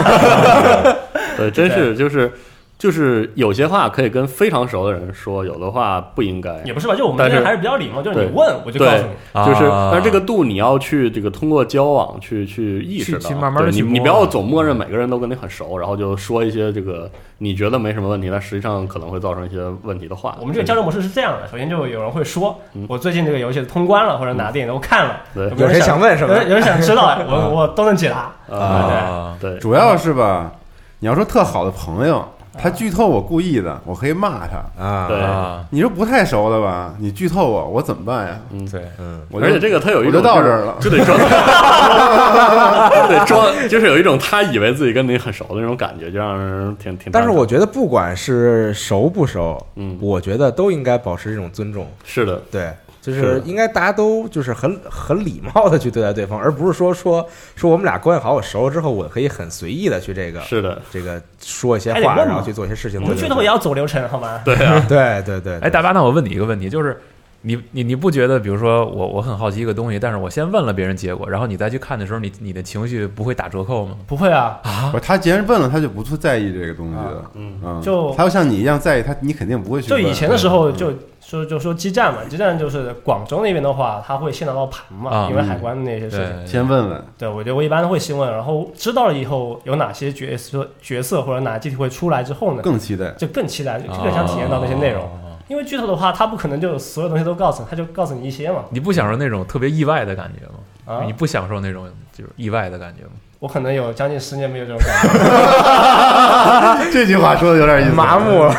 对，真是就是就是有些话可以跟非常熟的人说，有的话不应该。也不是吧？就我们但是这还是比较礼貌，就是你问我就告诉你。啊就是，但是这个度你要去这个通过交往去去意识到，去去慢慢地对你你不要总默认每个人都跟你很熟，然后就说一些这个你觉得没什么问题，但实际上可能会造成一些问题的话。我们这个交流模式是这样的：首先就有人会说嗯，我最近这个游戏通关了，或者哪电影都看了，对有人想问什么有人有人想知道，我我都能解答。啊，对，主要是吧，你要说特好的朋友，他剧透我故意的，我可以骂他。啊，对啊，你说不太熟的吧，你剧透我，我怎么办呀？嗯，对，嗯，我而且这个他有一我种就到这儿了就得装，得装，就是有一种他以为自己跟你很熟的那种感觉，就让人挺挺。但是我觉得不管是熟不熟，嗯我觉得都应该保持这种尊重，是的，对。就是应该大家都就是很很礼貌的去对待对方，而不是说说说我们俩关系好，我熟了之后，我可以很随意的去这个是的，这个说一些话，然后去做一些事情。我们对剧透也要走流程，好吗？对啊，对对对，哎，大巴，那我问你一个问题，就是你你你不觉得，比如说我我很好奇一个东西，但是我先问了别人结果，然后你再去看的时候，你你的情绪不会打折扣吗？不会啊，不是他既然问了，他就不去在意这个东西了。嗯嗯，就他要像你一样在意他，你肯定不会去。就以前的时候嗯就说就说基站嘛，基站就是广州那边的话，他会先拿到盘嘛，啊因为海关的那些事情。先问问，对，我觉得我一般都会先问，然后知道了以后有哪些角色角色或者哪机体会出来之后呢，更期待。就更期待，就更想体验到那些内容。哦因为剧透的话，他不可能就所有东西都告诉你，他就告诉你一些嘛。你不享受那种特别意外的感觉吗？啊你，不享受那种就是意外的感觉吗？我可能有将近十年没有这种感觉。这句话说的有点意思，麻木了。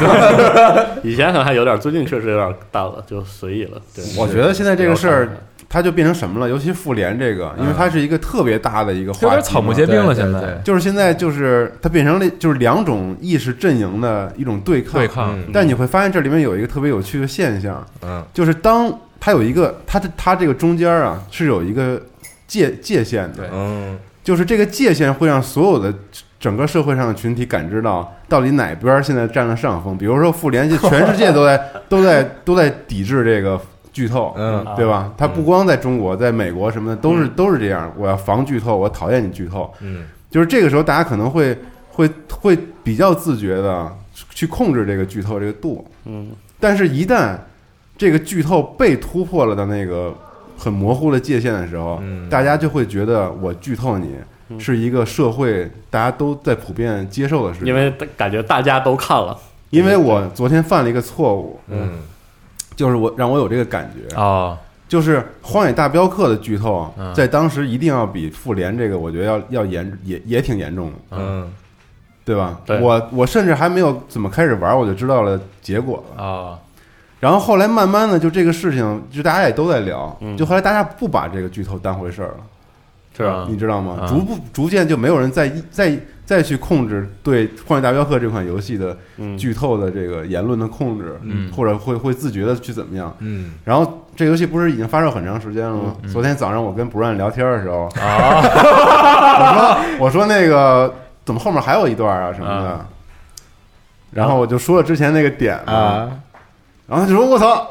以前可能还有点，最近确实有点淡了，就随意了。对，我觉得现在这个事儿它就变成什么了？尤其复联这个，因为它是一个特别大的一个有点话题嘛。草木皆兵了，现在。就是现在就是它变成了就是两种意识阵营的一种对抗。对抗。嗯。但你会发现这里面有一个特别有趣的现象，嗯。就是当它有一个它的它这个中间啊是有一个界界限的，嗯就是这个界限会让所有的整个社会上的群体感知到到底哪边现在占了上风。比如说复联，就全世界都在都在都在抵制这个剧透，嗯对吧？它不光在中国，在美国什么的都是都是这样。我要防剧透，我讨厌你剧透。嗯就是这个时候，大家可能会会会比较自觉的去控制这个剧透这个度。嗯，但是，一旦这个剧透被突破了的那个很模糊的界限的时候，嗯大家就会觉得我剧透你嗯是一个社会大家都在普遍接受的事情。因为感觉大家都看了，因为我昨天犯了一个错误，嗯就是我让我有这个感觉，啊，就是《荒野大镖客》的剧透嗯，在当时一定要比复联这个，我觉得要要严也也挺严重的。嗯对吧？对我我甚至还没有怎么开始玩，我就知道了结果了。啊，然后后来慢慢的，就这个事情，就大家也都在聊，嗯就后来大家不把这个剧透当回事儿了，是啊？你知道吗？嗯逐步逐渐就没有人再一再再去控制对《荒野大镖客》这款游戏的嗯，剧透的这个言论的控制，嗯。或者会会自觉的去怎么样。嗯。然后这游戏不是已经发售很长时间了吗？嗯。昨天早上我跟 Brian 聊天的时候，啊，我说我说那个怎么后面还有一段啊什么的，啊。然后我就说了之前那个点，啊。然后他就说我操，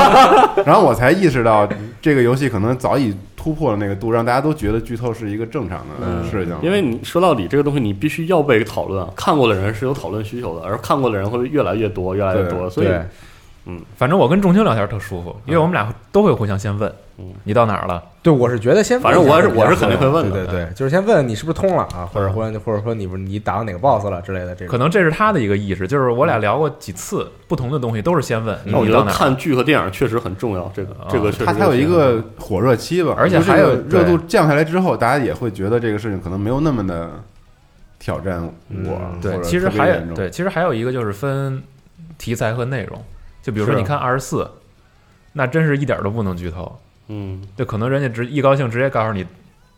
然后我才意识到这个游戏可能早已突破了那个度，让大家都觉得剧透是一个正常的嗯事情。因为你说到底这个东西，你必须要被讨论啊。看过的人是有讨论需求的，而看过的人会越来越多，越来越多。所以对反正我跟仲青聊天特舒服，因为我们俩都会互相先问嗯，你到哪儿了？对，我是觉得先反正我是我是肯定会问的。对对对，就是先问你是不是通了啊，或者或者或者说你不是你打到哪个 boss 了之类的这种。可能这是他的一个意识，就是我俩聊过几次不同的东西，都是先问那我觉得你到哪儿。看剧和电影确实很重要，这个这个确实它它有一个火热期吧，而且还有热度降下来之后，大家也会觉得这个事情可能没有那么的挑战我，对，其实还有对，其实还有一个就是分题材和内容，就比如说你看二十四，那真是一点都不能剧透，嗯就可能人家直一高兴直接告诉你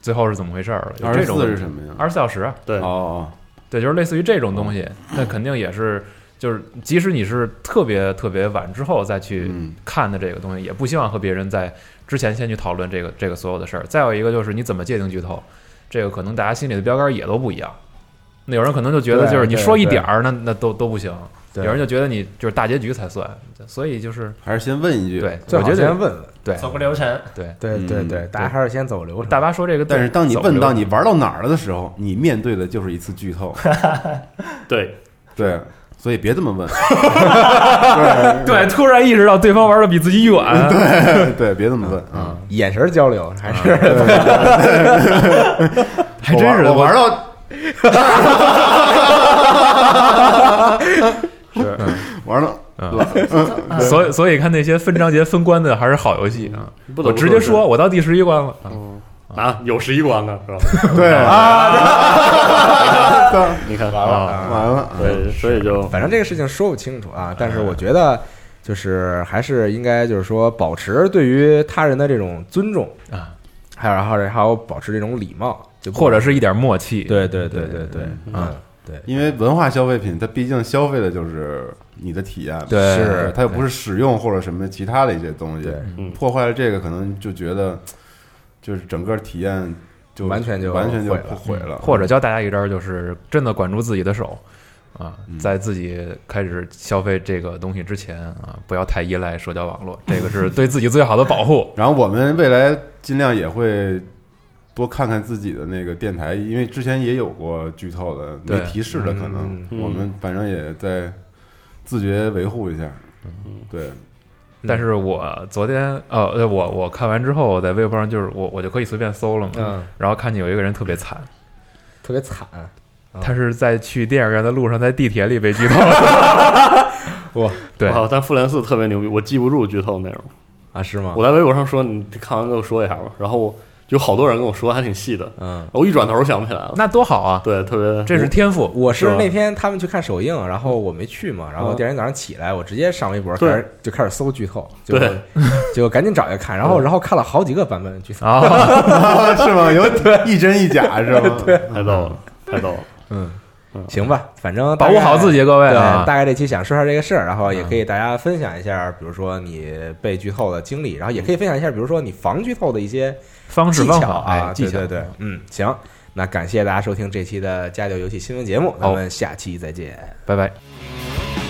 最后是怎么回事儿了。有二十这种四是什么呀？二十四小时啊，对哦哦，对，就是类似于这种东西，那肯定也是，就是即使你是特别特别晚之后再去嗯看的这个东西，也不希望和别人在之前先去讨论这个这个所有的事儿。再有一个就是你怎么界定剧透，这个可能大家心里的标杆也都不一样。那有人可能就觉得就是你说一点儿，那那都都不行。对有人就觉得你就是大结局才算，所以就是还是先问一句。对，最好我觉得先问问。对走个流程，对。嗯对对对，大家还是先走流程。大巴说这个，但是当你问到你玩到哪儿了的时候，你面对的就是一次剧透。对，对，所以别这么问。对，突然意识到对方玩的比自己远，对对，别这么问啊！眼神交流还是还真是我玩到是，玩到 嗯，所以所以看那些分章节分关的还是好游戏啊！不得我直接说，我到第十一关了，啊，有十一关呢，是吧？对。啊，你看完了。啊。完了，对，所以就反正这个事情说不清楚啊，但是我觉得就是还是应该就是说保持对于他人的这种尊重啊，还有然后还有保持这种礼貌，就或者是一点默契，对对对对对，嗯，对，因为文化消费品，它毕竟消费的就是你的体验，对是。它又不是使用或者什么其他的一些东西。对，嗯。破坏了这个，可能就觉得就是整个体验就完全就完全就毁了。毁了，或者教大家一招，就是真的管住自己的手啊，嗯。在自己开始消费这个东西之前啊，不要太依赖社交网络，这个是对自己最好的保护。然后我们未来尽量也会多看看自己的那个电台，因为之前也有过剧透的没提示的，可能嗯我们反正也在自觉维护一下。对，但是我昨天呃，呃我我看完之后，我在微博上就是我我就可以随便搜了嘛，嗯，然后看见有一个人特别惨，特别惨，啊他是在去电影院的路上，在地铁里被剧透了。哇，对，哇但复联四特别牛逼，我记不住剧透内容。啊是吗？我在微博上说，你看完跟我说一下吧。然后就好多人跟我说，还挺细的。嗯，我一转头想不起来了。那多好啊！对，特别这是天赋。我是那天他们去看首映，然后我没去嘛，然后嗯第二天早上起来，我直接上微博开对始就开始搜剧透，结果对 就赶紧找一个看，然后然后看了好几个版本的剧透，啊，是吗？有 一真一假是吗？对，太逗了，太逗了。嗯嗯，行吧，反正保护好自己，各位对，啊！大概这期想说一下这个事儿，然后也可以大家分享一下，比如说你被剧透的经历，然后也可以分享一下，比如说你防剧透的一些方式技巧方法，啊哎，，技巧，对对对，嗯，行，那感谢大家收听这期的《家教游戏新闻节目》，咱们下期再见。拜拜。「